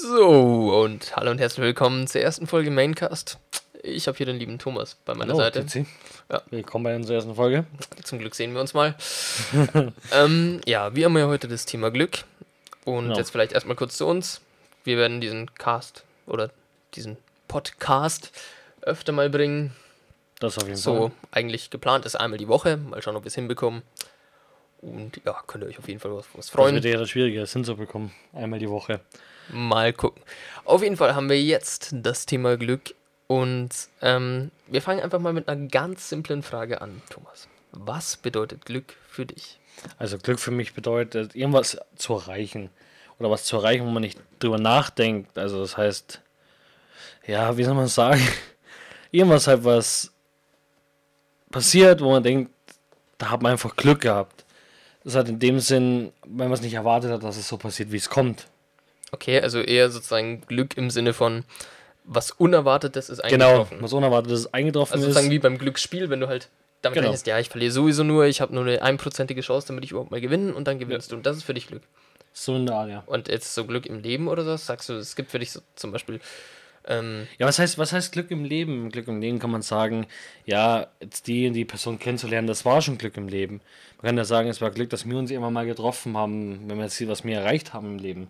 So, und hallo und herzlich willkommen zur ersten Folge Maincast. Ich habe hier den lieben Thomas bei meiner Hallo, Seite. Ja. Willkommen bei unserer ersten Folge. Zum Glück sehen wir uns mal. ähm, ja, wir haben ja heute das Thema Glück. Und Genau. jetzt vielleicht erstmal kurz zu uns. Wir werden diesen Cast oder diesen Podcast öfter mal bringen. Das auf jeden So Fall. eigentlich geplant ist einmal die Woche. Mal schauen, ob wir es hinbekommen. Und ja, könnt ihr euch auf jeden Fall was, was Das freuen. wird eher das Schwierige, das hinzubekommen. Einmal die Woche. Mal gucken. Auf jeden Fall haben wir jetzt das Thema Glück und ähm, wir fangen einfach mal mit einer ganz simplen Frage an, Thomas. Was bedeutet Glück für dich? Also Glück für mich bedeutet, irgendwas zu erreichen. Oder was zu erreichen, wo man nicht drüber nachdenkt. Also das heißt, ja, wie soll man sagen? Irgendwas halt, was passiert, wo man denkt, da hat man einfach Glück gehabt. Das hat in dem Sinn, wenn man es nicht erwartet hat, dass es so passiert, wie es kommt. Okay, also eher sozusagen Glück im Sinne von was Unerwartetes ist Genau, eingetroffen. was Unerwartetes eingetroffen also ist. sozusagen wie beim Glücksspiel, wenn du halt damit Genau. rechnest, ja, ich verliere sowieso nur, ich habe nur eine einprozentige Chance, damit ich überhaupt mal gewinne und dann gewinnst du. Und das ist für dich Glück. So in der Art, ja. Und jetzt so Glück im Leben oder so, sagst du, es gibt für dich so zum Beispiel ähm, Ja, was heißt, was heißt Glück im Leben? Glück im Leben kann man sagen, ja, jetzt die und die Person kennenzulernen, das war schon Glück im Leben. Man kann ja sagen, es war Glück, dass wir uns immer mal getroffen haben, wenn wir jetzt sieht, was wir erreicht haben im Leben.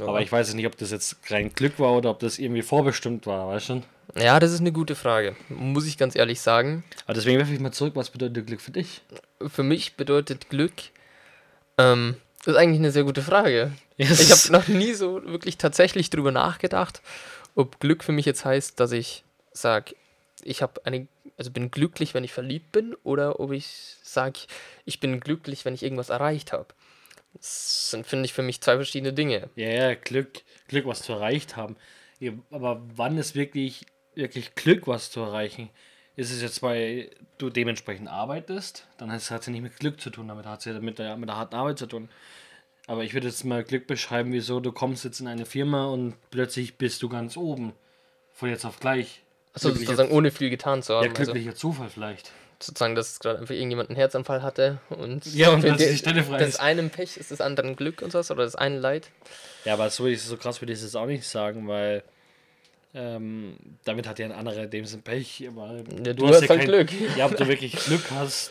Aber ich weiß jetzt nicht, ob das jetzt rein Glück war oder ob das irgendwie vorbestimmt war, weißt du? schon? Ja, das ist eine gute Frage. Muss ich ganz ehrlich sagen. Aber deswegen werfe ich mal zurück, was bedeutet Glück für dich? Für mich bedeutet Glück. Ähm, das ist eigentlich eine sehr gute Frage. Yes. Ich habe noch nie so wirklich tatsächlich drüber nachgedacht, ob Glück für mich jetzt heißt, dass ich sage, ich habe eine, also bin glücklich, wenn ich verliebt bin, oder ob ich sage, ich bin glücklich, wenn ich irgendwas erreicht habe. Das sind, finde ich, für mich zwei verschiedene Dinge. Ja, ja, Glück, Glück, was zu erreicht haben. Aber wann ist wirklich, wirklich Glück, was zu erreichen? Ist es jetzt, weil du dementsprechend arbeitest, dann hat es ja nicht mit Glück zu tun, damit hat es ja mit der, mit der harten Arbeit zu tun. Aber ich würde jetzt mal Glück beschreiben, wieso du kommst jetzt in eine Firma und plötzlich bist du ganz oben. Von jetzt auf gleich. Also Glücklicher- sozusagen ohne viel getan zu haben. Ja, also glücklicher Zufall vielleicht. sozusagen, dass gerade einfach irgendjemand einen Herzanfall hatte und, Ja, und die- Stelle frei das ist. einen Pech ist das anderen Glück und sowas oder das einen Leid. Ja, aber so, so krass würde ich es jetzt auch nicht sagen, weil ähm, damit hat ja ein anderer dem Sinn Pech. Aber Ja, du hast halt Glück. Ja, ob du wirklich Glück hast.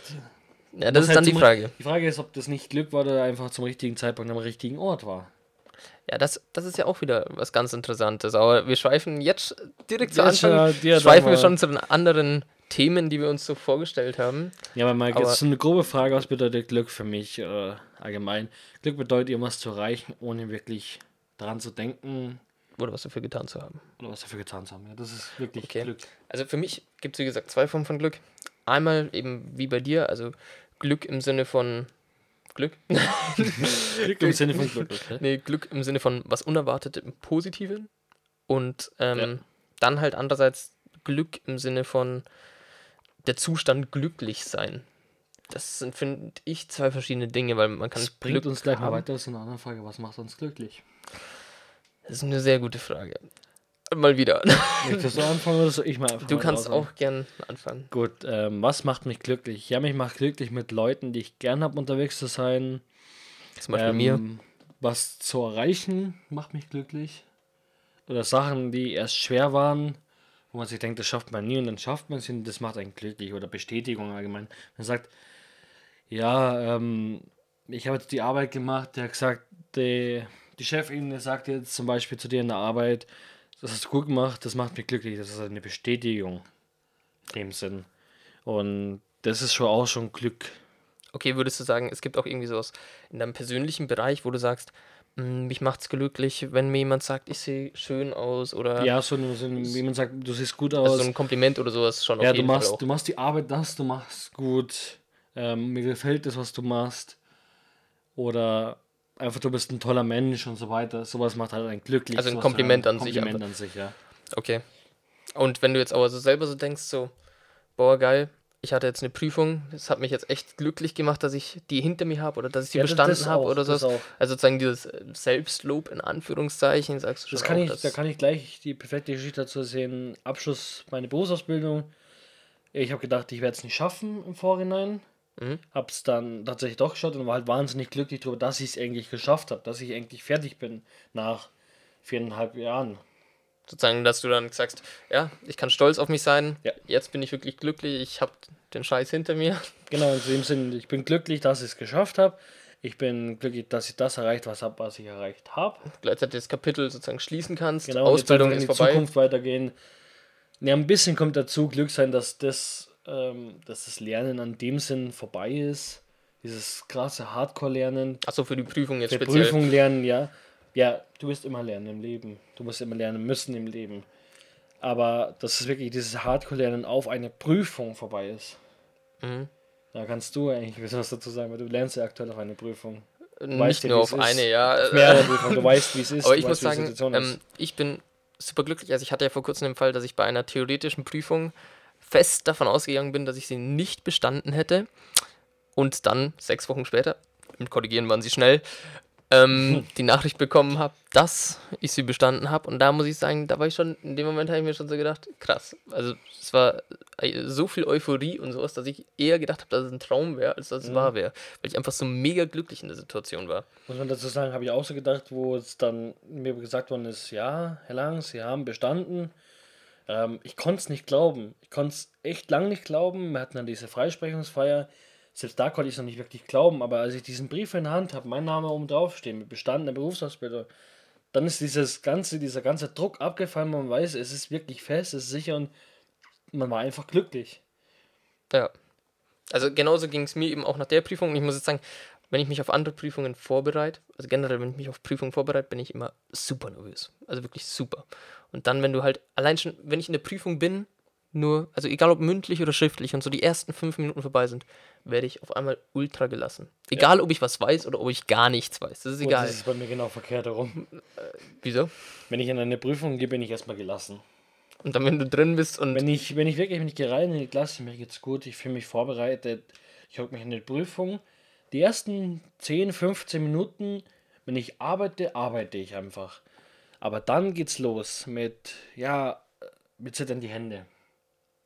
Ja, das ist halt dann die Frage. Die Frage ist, ob das nicht Glück war oder einfach zum richtigen Zeitpunkt am richtigen Ort war. Ja, das, das ist ja auch wieder was ganz Interessantes. Aber wir schweifen jetzt direkt zu Anfang, äh, dir schweifen dann wir schon zu den anderen Themen, die wir uns so vorgestellt haben. Ja, aber mal Aber- jetzt so eine grobe Frage, was bedeutet Glück für mich äh, allgemein? Glück bedeutet, irgendwas zu erreichen, ohne wirklich daran zu denken Oder was dafür getan zu haben. oder was dafür getan zu haben. Ja, das ist wirklich Okay. Glück. Also für mich gibt es, wie gesagt, zwei Formen von Glück. Einmal eben wie bei dir, also Glück im Sinne von Glück. Glück im Sinne von Glück, okay? Nee, Glück im Sinne von was Unerwartetes im Positiven. Und ähm, Ja. dann halt andererseits Glück im Sinne von der Zustand glücklich sein. Das sind, finde ich, zwei verschiedene Dinge, weil man kann Das bringt uns gleich mal haben. weiter zu einer anderen Frage. Was macht uns glücklich? Das ist eine sehr gute Frage. Mal wieder. Möchtest du anfangen oder soll ich mal einfach Du kannst raushauen? auch gern anfangen. Gut, ähm, was macht mich glücklich? Ja, mich macht glücklich mit Leuten, die ich gern habe, unterwegs zu sein. Zum Beispiel mir. Ähm, Was zu erreichen, macht mich glücklich. Oder Sachen, die erst schwer waren, wo man sich denkt, das schafft man nie und dann schafft man es und das macht einen glücklich. Oder Bestätigung allgemein. Man sagt, ja, ähm, ich habe jetzt die Arbeit gemacht, der hat gesagt, die, die Chefin sagt jetzt zum Beispiel zu dir in der Arbeit, das hast du gut gemacht, das macht mich glücklich. Das ist eine Bestätigung in dem Sinn. Und das ist schon auch schon Glück. Okay, würdest du sagen, es gibt auch irgendwie sowas in deinem persönlichen Bereich, wo du sagst, "Mm, mich macht's glücklich, wenn mir jemand sagt, ich sehe schön aus oder Ja, so, so man sagt, du siehst gut aus. also so ein Kompliment oder sowas schon ja, auf du machst, du machst die Arbeit das, du machst gut. Ähm, mir gefällt das, was du machst. Oder einfach, du bist ein toller Mensch und so weiter. Sowas macht halt einen glücklich. Also ein sowas Kompliment halt an sich Kompliment an sich, ja. Okay. Und wenn du jetzt aber so selber so denkst, so, boah, geil, ich hatte jetzt eine Prüfung, das hat mich jetzt echt glücklich gemacht, dass ich die hinter mir habe oder dass ich die Ja, das- bestanden das habe oder das so. Also sozusagen dieses äh, Selbstlob in Anführungszeichen, sagst du schon Das kann auch, ich, dass- da kann ich gleich die perfekte Geschichte dazu sehen. Abschluss meiner Berufsausbildung. Ich habe gedacht, ich werde es nicht schaffen im Vorhinein. Mhm. Hab's dann tatsächlich doch geschafft und war halt wahnsinnig glücklich darüber, dass ich es eigentlich geschafft habe, dass ich eigentlich fertig bin nach viereinhalb Jahren. Sozusagen, dass du dann sagst, ja, ich kann stolz auf mich sein, Ja. jetzt bin ich wirklich glücklich, ich habe den Scheiß hinter mir. Genau, in dem Sinne, ich bin glücklich, dass ich es geschafft habe. Ich bin glücklich, dass ich das erreicht was hab, was ich erreicht habe. Gleichzeitig das Kapitel sozusagen schließen kannst, Genau, jetzt Ausbildung ist in die vorbei. Zukunft weitergehen. Ja, ein bisschen kommt dazu Glück sein, dass das, ähm, dass das Lernen an dem Sinn vorbei ist. Dieses krasse Hardcore-Lernen. Achso, für die Prüfung jetzt Für speziell. Prüfung lernen, ja. Ja, du wirst immer lernen im Leben. Du musst immer lernen müssen im Leben. Aber dass es wirklich dieses Hardcore-Lernen auf eine Prüfung vorbei ist. Mhm. Da kannst du eigentlich wissen, was dazu sagen, weil du lernst ja aktuell auf eine Prüfung. Nicht weißt ja, nur auf ist. eine, ja. Auf mehrere Prüfungen, du weißt, wie es ist. Aber du ich muss weißt, die sagen, ähm, ich bin super glücklich. Also ich hatte ja vor kurzem den Fall, dass ich bei einer theoretischen Prüfung fest davon ausgegangen bin, dass ich sie nicht bestanden hätte. Und dann, sechs Wochen später, mit Korrigieren waren sie schnell, ähm, die Nachricht bekommen habe, dass ich sie bestanden habe. Und da muss ich sagen, da war ich schon, in dem Moment habe ich mir schon so gedacht, krass. Also es war äh, so viel Euphorie und sowas, dass ich eher gedacht habe, dass es ein Traum wäre, als dass es wahr wäre. Weil ich einfach so mega glücklich in der Situation war. Muss man dazu sagen, habe ich auch so gedacht, wo es dann mir gesagt worden ist, ja, Herr Lang, Sie haben bestanden. Ähm, ich konnte es nicht glauben. Ich konnte es echt lang nicht glauben. Wir hatten dann diese Freisprechungsfeier. Selbst da konnte ich es noch nicht wirklich glauben. Aber als ich diesen Brief in der Hand habe, mein Name oben drauf stehen, mit bestandener Berufsausbildung, dann ist dieses ganze, dieser ganze Druck abgefallen. Man weiß, es ist wirklich fest, es ist sicher und man war einfach glücklich. Ja. Also genauso ging es mir eben auch nach der Prüfung. Ich muss jetzt sagen, wenn ich mich auf andere Prüfungen vorbereite, also generell, wenn ich mich auf Prüfungen vorbereite, bin ich immer super nervös. Also wirklich super. Und dann, wenn du halt, allein schon, wenn ich in der Prüfung bin, nur, also egal ob mündlich oder schriftlich und so die ersten fünf Minuten vorbei sind, werde ich auf einmal ultra gelassen. Egal, ob ich was weiß oder ob ich gar nichts weiß. Das ist egal. das ist bei mir genau verkehrt herum. Wieso? Wenn ich in eine Prüfung gehe, bin ich erstmal gelassen. Und dann, wenn du drin bist und Wenn ich, wenn ich wirklich, wenn ich gehe rein in die Klasse, mir geht's gut, ich fühle mich vorbereitet, ich hocke mich in die Prüfung. Die ersten 10, 15 Minuten, wenn ich arbeite, arbeite ich einfach. Aber dann geht's los mit, ja, mit zittern die Hände.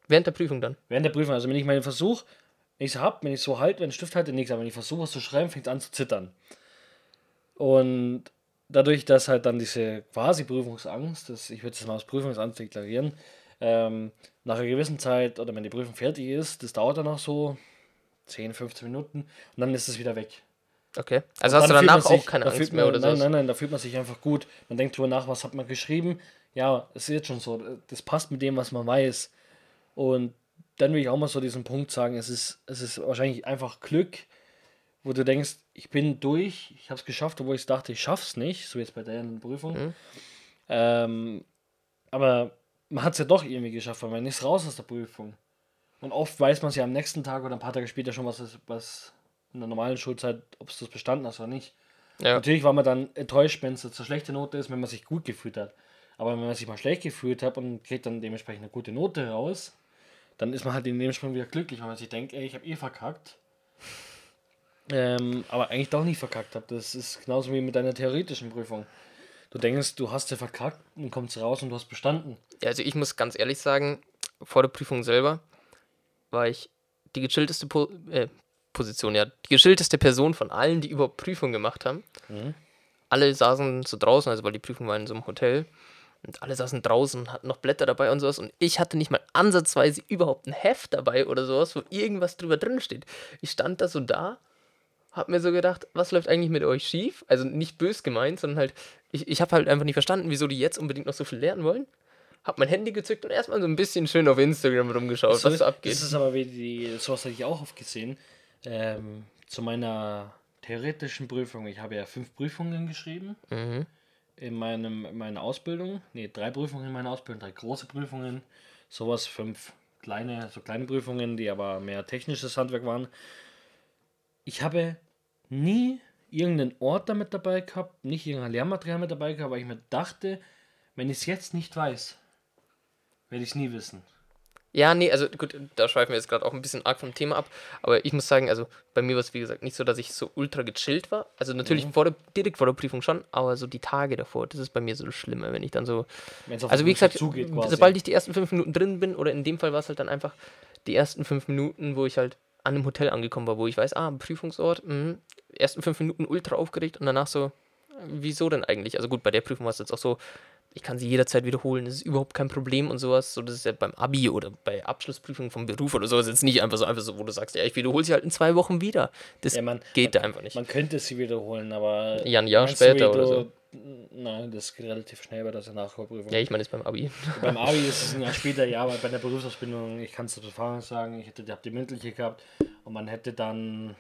während der Prüfung dann. Während der Prüfung, also wenn ich meinen Versuch, wenn ich es habe, wenn ich so halte, wenn ich Stift halte, nichts, aber wenn ich versuche, was zu schreiben, fängt es an zu zittern. Und dadurch, dass halt dann diese quasi Prüfungsangst, das, ich würde es mal als Prüfungsangst deklarieren, ähm, nach einer gewissen Zeit oder wenn die Prüfung fertig ist, das dauert dann auch so 10, 15 Minuten und dann ist es wieder weg. Okay. Also Und hast du man danach auch sich- keine da Angst fühlt mehr man, oder Nein, so? nein, nein, da fühlt man sich einfach gut. Man denkt drüber nach, was hat man geschrieben. Ja, es ist jetzt schon so. Das passt mit dem, was man weiß. Und dann will ich auch mal so diesen Punkt sagen, es ist, es ist wahrscheinlich einfach Glück, wo du denkst, ich bin durch, ich habe es geschafft, obwohl ich dachte, ich schaff's nicht, so jetzt bei der Prüfung. Mhm. Ähm, aber man hat es ja doch irgendwie geschafft, weil man ist raus aus der Prüfung. Und oft weiß man es ja am nächsten Tag oder ein paar Tage später schon, was, es, was in der normalen Schulzeit, ob es bestanden hast oder nicht. Ja. Natürlich war man dann enttäuscht, wenn es jetzt eine schlechte Note ist, wenn man sich gut gefühlt hat. Aber wenn man sich mal schlecht gefühlt hat und kriegt dann dementsprechend eine gute Note raus, dann ist man halt in dem Sprung wieder glücklich, weil man sich denkt, ey, ich habe eh verkackt. Ähm, aber eigentlich doch nicht verkackt habe. Das ist genauso wie mit deiner theoretischen Prüfung. Du denkst, du hast ja verkackt und kommst raus und du hast bestanden. Ja, also ich muss ganz ehrlich sagen, vor der Prüfung selber war ich die gechillteste po äh, Position, ja, die gechillteste Person von allen, die überhaupt Prüfung gemacht haben. Mhm. Alle saßen so draußen, also weil die Prüfung war in so einem Hotel. Und alle saßen draußen, hatten noch Blätter dabei und sowas. Und ich hatte nicht mal ansatzweise überhaupt ein Heft dabei oder sowas, wo irgendwas drüber drin steht. Ich stand da so da, hab mir so gedacht, was läuft eigentlich mit euch schief? Also nicht bös gemeint, sondern halt, ich, ich habe halt einfach nicht verstanden, wieso die jetzt unbedingt noch so viel lernen wollen. Hab mein Handy gezückt und erstmal so ein bisschen schön auf Instagram rumgeschaut, was so abgeht. Das ist aber wie die, sowas hatte ich auch oft gesehen. Ähm, zu meiner theoretischen Prüfung. Ich habe ja fünf Prüfungen geschrieben Mhm. in, meinem, in meiner Ausbildung. Ne, drei Prüfungen in meiner Ausbildung, drei große Prüfungen. Sowas, fünf kleine, so kleine Prüfungen, die aber mehr technisches Handwerk waren. Ich habe nie irgendeinen Ort damit dabei gehabt, nicht irgendein Lehrmaterial mit dabei gehabt, weil ich mir dachte, wenn ich es jetzt nicht weiß, werde ich es nie wissen. Ja, nee, also gut, da schweifen wir jetzt gerade auch ein bisschen arg vom Thema ab. Aber ich muss sagen, also bei mir war es wie gesagt nicht so, dass ich so ultra gechillt war. Also natürlich vor der, direkt vor der Prüfung schon, aber so die Tage davor, das ist bei mir so das Schlimme, wenn ich dann so. Also wie gesagt, zugeht sobald ich die ersten fünf Minuten drin bin, oder in dem Fall war es halt dann einfach die ersten fünf Minuten, wo ich halt an einem Hotel angekommen war, wo ich weiß, ah, Prüfungsort, mhm, ersten fünf Minuten ultra aufgeregt und danach so, wieso denn eigentlich? Also gut, bei der Prüfung war es jetzt auch so, ich kann sie jederzeit wiederholen, das ist überhaupt kein Problem und sowas. So, das ist ja beim Abi oder bei Abschlussprüfungen vom Beruf oder sowas jetzt nicht einfach so, einfach so, wo du sagst, ja, ich wiederhole sie halt in zwei Wochen wieder. Das Ja, man, geht man, da einfach nicht. Man könnte sie wiederholen, aber. Ja, ein Jahr später oder so. Nein, das geht relativ schnell bei der Nachholprüfung. Ja, ich meine, das beim Abi. Beim Abi ist es ein Jahr später, ja, aber bei der Berufsausbildung, ich kann es aus Erfahrung sagen, ich hätte ich hab die mündliche gehabt und man hätte dann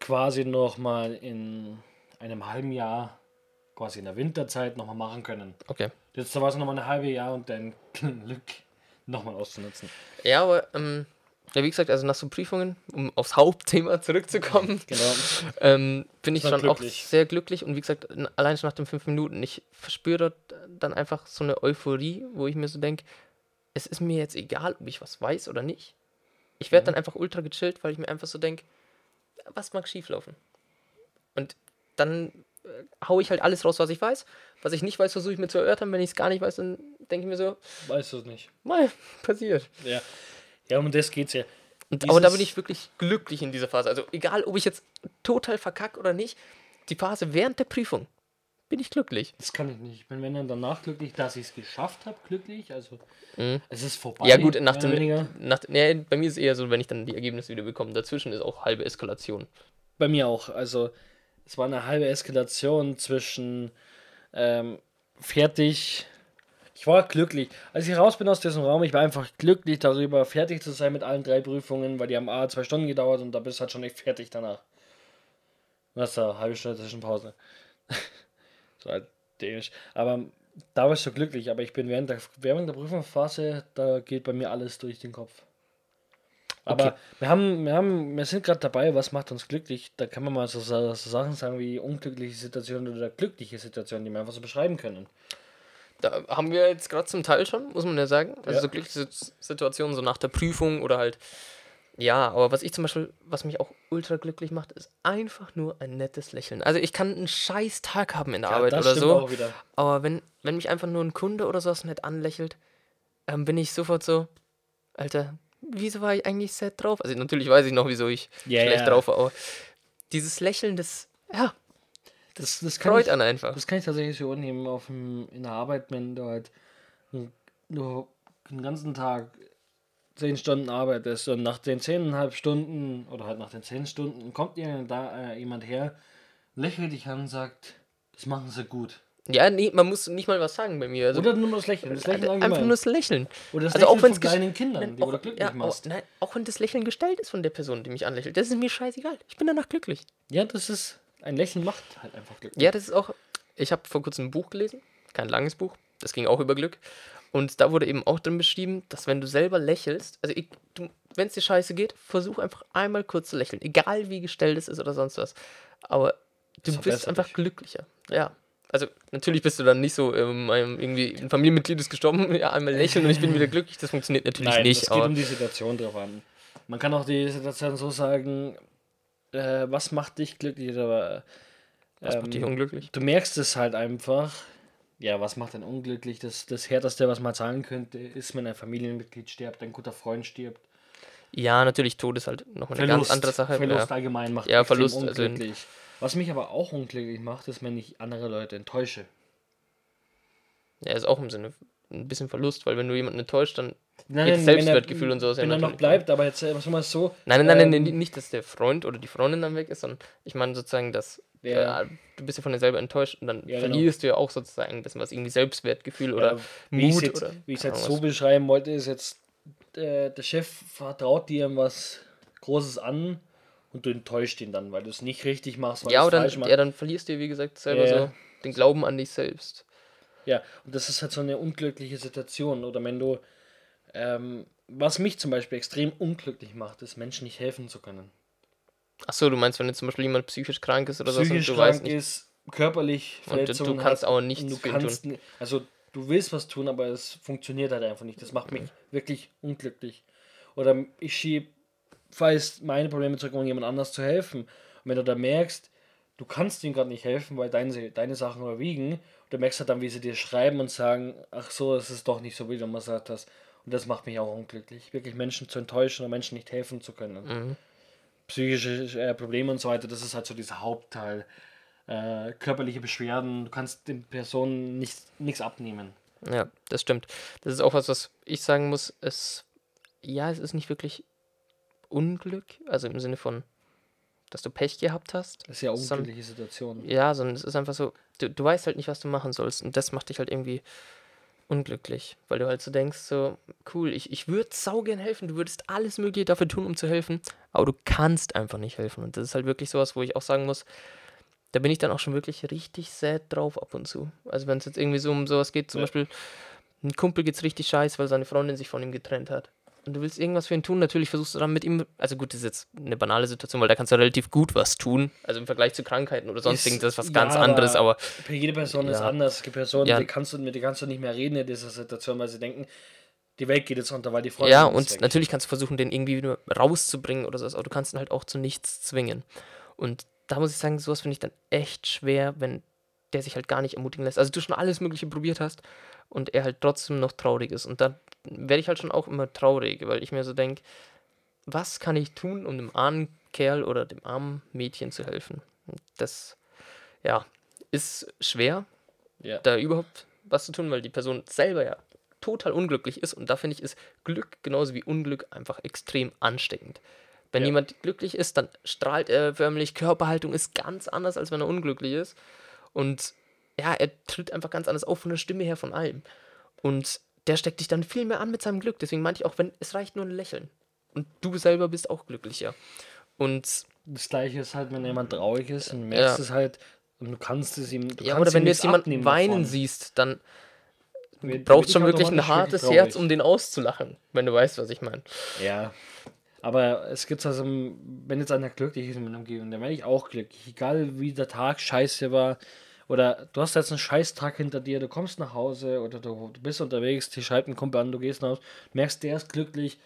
quasi noch mal in einem halben Jahr, quasi in der Winterzeit, noch mal machen können. Okay. Jetzt war es noch mal ein halbes Jahr und dein Glück noch mal auszunutzen. Ja, aber, ähm, ja, wie gesagt, also nach so Prüfungen, um aufs Hauptthema zurückzukommen, Genau. ähm, bin ich schon glücklich. auch sehr glücklich und wie gesagt, allein schon nach den fünf Minuten, ich verspüre dann einfach so eine Euphorie, wo ich mir so denke, es ist mir jetzt egal, ob ich was weiß oder nicht. Ich werde dann einfach ultra gechillt, weil ich mir einfach so denke, was mag schieflaufen? Und dann hau ich halt alles raus, was ich weiß. Was ich nicht weiß, versuche ich mir zu erörtern. Wenn ich es gar nicht weiß, dann denke ich mir so, Weißt du es nicht. mal, passiert. Ja. Ja, um das geht's ja. Und, aber da bin ich wirklich glücklich in dieser Phase. Also egal, ob ich jetzt total verkacke oder nicht, die Phase während der Prüfung bin ich glücklich. Das kann ich nicht. Ich bin wenn dann danach glücklich, dass ich es geschafft habe, glücklich. Also es ist vorbei. Mhm. Ja gut, nach dem, nach, nee, bei mir ist es eher so, wenn ich dann die Ergebnisse wieder bekomme. Dazwischen ist auch halbe Eskalation. Bei mir auch. Also es war eine halbe Eskalation zwischen ähm, fertig. Ich war glücklich. Als ich raus bin aus diesem Raum, ich war einfach glücklich darüber, fertig zu sein mit allen drei Prüfungen, weil die haben A zwei Stunden gedauert und da bist du halt schon echt fertig danach. Was da, halbe Stunde Zwischenpause. so halt dänisch. Aber da warst du glücklich, aber ich bin während der, während der Prüfungsphase, da geht bei mir alles durch den Kopf. Aber Okay. wir haben, wir haben, wir sind gerade dabei, was macht uns glücklich? Da kann man mal so, so Sachen sagen wie unglückliche Situationen oder glückliche Situationen, die wir einfach so beschreiben können. Da haben wir jetzt gerade zum Teil schon, muss man ja sagen. Also Ja. so glückliche Sit- Situationen, so nach der Prüfung oder halt. Ja, aber was ich zum Beispiel, was mich auch ultra glücklich macht, ist einfach nur ein nettes Lächeln. Also ich kann einen scheiß Tag haben in der Arbeit das oder so. auch wieder. Aber wenn, wenn mich einfach nur ein Kunde oder sowas nett anlächelt, ähm, bin ich sofort so, Alter, wieso war ich eigentlich sad drauf? Also natürlich weiß ich noch, wieso ich Ja, schlecht ja. drauf war, aber dieses Lächeln, das, ja, Das, das kann freut ich, einen einfach. Das kann ich tatsächlich so nehmen auf dem, in der Arbeit, wenn du halt nur den ganzen Tag zehn Stunden arbeitest und nach den zehneinhalb Stunden oder halt nach den zehn Stunden kommt dir da äh, jemand her, lächelt dich an und sagt, das machen sie gut. Ja, nee, man muss nicht mal was sagen bei mir. Also, Oder nur das Lächeln, das Lächeln einfach allgemein. nur das Lächeln. Oder das also auch Lächeln wenn von es kleinen Kindern, die auch, du glücklich ja, machst. Auch, nein, auch wenn das Lächeln gestellt ist von der Person, die mich anlächelt, das ist mir scheißegal. Ich bin danach glücklich. Ja, das ist, ein Lächeln macht halt einfach glücklich. Ja, das ist auch. Ich habe vor kurzem ein Buch gelesen, kein langes Buch, das ging auch über Glück. Und da wurde eben auch drin beschrieben, dass wenn du selber lächelst, also wenn es dir scheiße geht, versuch einfach einmal kurz zu lächeln, egal wie gestellt es ist oder sonst was. Aber du bist einfach dich. glücklicher. Ja. Also natürlich bist du dann nicht so, ähm, irgendwie ein Familienmitglied ist gestorben, ja, einmal lächeln und ich bin wieder glücklich. Das funktioniert natürlich Nein, nicht. es geht um die Situation drauf an. Man kann auch die Situation so sagen, äh, was macht dich glücklich oder was macht ähm, dich unglücklich? du merkst es halt einfach. Ja, was macht einen unglücklich? Das, das Härteste, was man sagen könnte, ist, wenn ein Familienmitglied stirbt, ein guter Freund stirbt. Ja, natürlich, Tod ist halt noch eine ganz andere Sache. Verlust ja. allgemein macht Ja, Verlust, also unglücklich. Was mich aber auch unglücklich macht, ist, wenn ich andere Leute enttäusche. ja, ist auch im Sinne ein bisschen Verlust, weil wenn du jemanden enttäuscht, dann Nein, nein, Selbstwertgefühl und sowas ja Wenn er noch bleibt, aber jetzt, was mal so. Nein, nein, nein, ähm, nein, nicht, dass der Freund oder die Freundin dann weg ist, sondern ich meine sozusagen, dass Ja. äh, du bist ja von dir selber enttäuscht und dann Ja, genau. verlierst du ja auch sozusagen das was irgendwie Selbstwertgefühl oder wie ich Mut jetzt, oder wie ich es jetzt so beschreiben wollte, ist jetzt, äh, der Chef vertraut dir was Großes an und du enttäuscht ihn dann, weil du es nicht richtig machst, Ja, oder falsch dann, ja, dann verlierst du, wie gesagt, selber Ja. so den Glauben an dich selbst. Ja, und das ist halt so eine unglückliche Situation. Oder wenn du, ähm, was mich zum Beispiel extrem unglücklich macht, ist Menschen nicht helfen zu können. Achso, du meinst, wenn jetzt zum Beispiel jemand psychisch krank ist oder so und du weißt krank nicht. ist, körperlich Und du- Verletzungen kannst hat und nichts du kannst, ni- Also du willst was tun, aber es funktioniert halt einfach nicht. Das macht mich wirklich unglücklich. Oder ich schiebe weiß meine Probleme zurück, um jemand anders zu helfen. Und wenn du da merkst, du kannst ihm gerade nicht helfen, weil deine, deine Sachen überwiegen, und du merkst halt dann, wie sie dir schreiben und sagen, ach so, es ist doch nicht so, wie du mal gesagt hast. Und das macht mich auch unglücklich. Wirklich Menschen zu enttäuschen und Menschen nicht helfen zu können. Mhm. Psychische äh, Probleme und so weiter, das ist halt so dieser Hauptteil. äh, körperliche Beschwerden, du kannst den Personen nichts abnehmen. Ja, das stimmt. Das ist auch was, was ich sagen muss. Es, ja, es ist nicht wirklich Unglück, also im Sinne von, dass du Pech gehabt hast. Das ist ja eine unglückliche Situation. Ja, sondern es ist einfach so, du, du weißt halt nicht, was du machen sollst. Und das macht dich halt irgendwie unglücklich, weil du halt so denkst, so, cool, ich, ich würde saugern helfen, du würdest alles Mögliche dafür tun, um zu helfen, aber du kannst einfach nicht helfen. Und das ist halt wirklich sowas, wo ich auch sagen muss, da bin ich dann auch schon wirklich richtig sad drauf ab und zu. Also wenn es jetzt irgendwie so um sowas geht, zum ja. Beispiel, ein Kumpel geht's richtig scheiße, weil seine Freundin sich von ihm getrennt hat und du willst irgendwas für ihn tun, natürlich versuchst du dann mit ihm, also gut, das ist jetzt eine banale Situation, weil da kannst du relativ gut was tun, also im Vergleich zu Krankheiten oder sonst ist, das ist was ja, ganz anderes, aber... Für jede Person ja. ist anders, es gibt Personen, ja. die kannst du, mit denen kannst du nicht mehr reden in dieser Situation, weil sie denken, die Welt geht jetzt unter, weil die Freundin Ja, und weg. natürlich kannst du versuchen, den irgendwie wieder rauszubringen oder so, aber du kannst ihn halt auch zu nichts zwingen. Und da muss ich sagen, sowas finde ich dann echt schwer, wenn der sich halt gar nicht ermutigen lässt. Also du schon alles Mögliche probiert hast und er halt trotzdem noch traurig ist. Und dann werde ich halt schon auch immer traurig, weil ich mir so denke, was kann ich tun, um dem armen Kerl oder dem armen Mädchen zu helfen? Das, ja, ist schwer, ja. da überhaupt was zu tun, weil die Person selber ja total unglücklich ist und da finde ich, ist Glück genauso wie Unglück einfach extrem ansteckend. Wenn ja. jemand glücklich ist, dann strahlt er förmlich, Körperhaltung ist ganz anders, als wenn er unglücklich ist. Und ja, er tritt einfach ganz anders auf von der Stimme her, von allem. Und der steckt dich dann viel mehr an mit seinem Glück. Deswegen meinte ich auch, wenn es reicht nur ein Lächeln. Und du selber bist auch glücklicher. Und das gleiche ist halt, wenn jemand traurig ist und merkst ja. es halt und du kannst es ihm. ja, oder wenn du jetzt jemanden weinen davon. siehst, dann brauchst du schon wirklich ein hartes Herz, um den auszulachen, wenn du weißt, was ich meine. Ja. Aber es gibt also, wenn jetzt einer glücklich ist in meiner Umgebung, dann werde ich auch glücklich. Egal wie der Tag scheiße war, oder du hast jetzt einen Scheißtag hinter dir, du kommst nach Hause oder du, du bist unterwegs, die schreibt ein Kumpel an, du gehst nach Hause, merkst, der ist glücklich,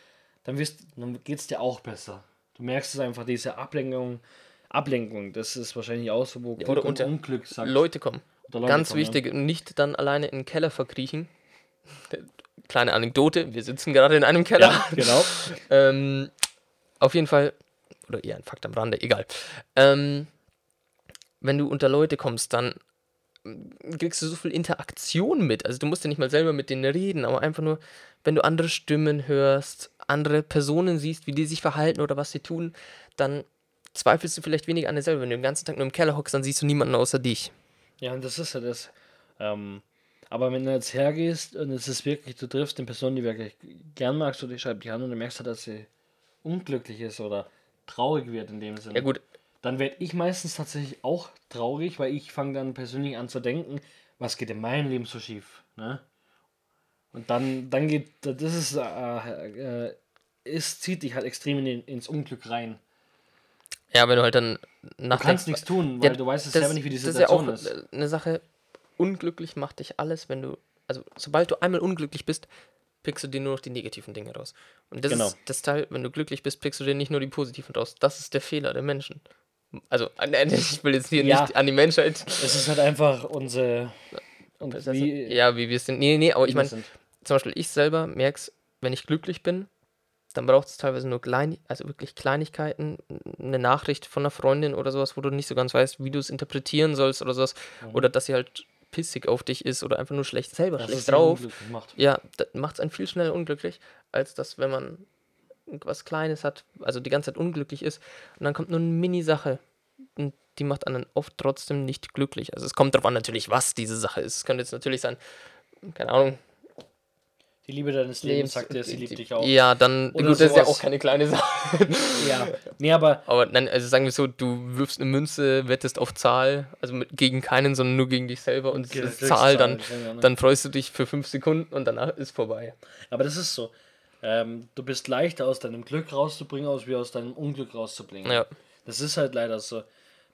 dann, dann geht es dir auch besser. Du merkst es einfach, diese Ablenkung, Ablenkung, das ist wahrscheinlich auch so, wo Glück oder und Unglück sagt. Leute kommen. Leute Ganz kommen, wichtig, ja. nicht dann alleine in den Keller verkriechen. Kleine Anekdote, wir sitzen gerade in einem Keller. Ja, genau. ähm, auf jeden Fall, oder eher ein Fakt am Rande, egal. Ähm, wenn du unter Leute kommst, dann kriegst du so viel Interaktion mit. Also du musst ja nicht mal selber mit denen reden, aber einfach nur, wenn du andere Stimmen hörst, andere Personen siehst, wie die sich verhalten oder was sie tun, dann zweifelst du vielleicht weniger an dir selber. Wenn du den ganzen Tag nur im Keller hockst, dann siehst du niemanden außer dich. Ja, und das ist ja das. Ähm, aber wenn du jetzt hergehst und es ist wirklich, du triffst eine Person, die wirklich gern magst, oder die schreibt dich an und du merkst halt, dass sie unglücklich ist oder traurig wird in dem Sinne. Ja gut, dann werde ich meistens tatsächlich auch traurig, weil ich fange dann persönlich an zu denken, was geht in meinem Leben so schief. Ne? Und dann, dann geht, das ist, äh, äh, es zieht dich halt extrem in, ins Unglück rein. Ja, wenn du halt dann nach. Du kannst nichts tun, weil ja, du weißt es selber nicht, wie die Situation ist. Ja ist ja auch eine Sache, unglücklich macht dich alles, wenn du, also sobald du einmal unglücklich bist, pickst du dir nur noch die negativen Dinge raus. Und das genau. ist das Teil, wenn du glücklich bist, pickst du dir nicht nur die positiven raus. Das ist der Fehler der Menschen. Also, ich will jetzt hier ja, nicht an die Menschheit. Es ist halt einfach unsere. Und wie, ja, wie wir sind. Nee, nee, aber ich meine, zum Beispiel ich selber merke es, wenn ich glücklich bin, dann braucht es teilweise nur klein, also wirklich Kleinigkeiten, eine Nachricht von einer Freundin oder sowas, wo du nicht so ganz weißt, wie du es interpretieren sollst oder sowas. Mhm. Oder dass sie halt pissig auf dich ist oder einfach nur schlecht selber das schlecht drauf. Ja, das macht es einen viel schneller unglücklich, als das, wenn man was Kleines hat, also die ganze Zeit unglücklich ist und dann kommt nur eine Mini-Sache und die macht einen oft trotzdem nicht glücklich. Also es kommt darauf an natürlich, was diese Sache ist. Es könnte jetzt natürlich sein, keine Ahnung. Die Liebe deines Lebens sagt dir, sie liebt dich auch. Ja, dann, Oder gut, das ist ja auch keine kleine Sache. ja, nee, aber... Aber nein, also sagen wir so, du wirfst eine Münze, wettest auf Zahl, also mit, gegen keinen, sondern nur gegen dich selber und das Zahl, dann, dann freust du dich für fünf Sekunden und danach ist vorbei. Aber das ist so. Ähm, du bist leichter aus deinem Glück rauszubringen, als wie aus deinem Unglück rauszubringen. Ja. Das ist halt leider so.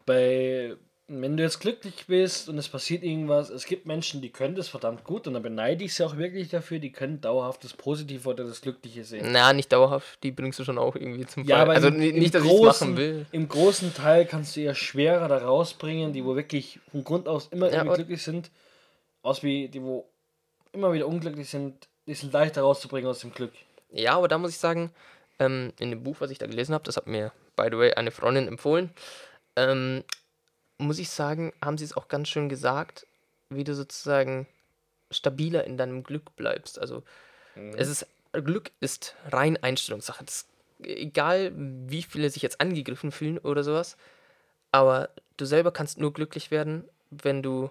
Bei, wenn du jetzt glücklich bist und es passiert irgendwas, es gibt Menschen, die können das verdammt gut und da beneide ich sie auch wirklich dafür, die können dauerhaft das Positive oder das Glückliche sehen. Na, nicht dauerhaft, die bringst du schon auch irgendwie zum Fall. Ja, aber also im, nicht, dass ich machen will. Im großen Teil kannst du ja schwerer da rausbringen, die wo wirklich von Grund aus immer ja, glücklich sind, aus wie die wo immer wieder unglücklich sind, die sind leichter rauszubringen aus dem Glück. Ja, aber da muss ich sagen, ähm, in dem Buch, was ich da gelesen habe, das hat mir, by the way, eine Freundin empfohlen, ähm, muss ich sagen, haben sie es auch ganz schön gesagt, wie du sozusagen stabiler in deinem Glück bleibst. Also es ist Glück ist rein Einstellungssache. Das, egal wie viele sich jetzt angegriffen fühlen oder sowas, aber du selber kannst nur glücklich werden, wenn du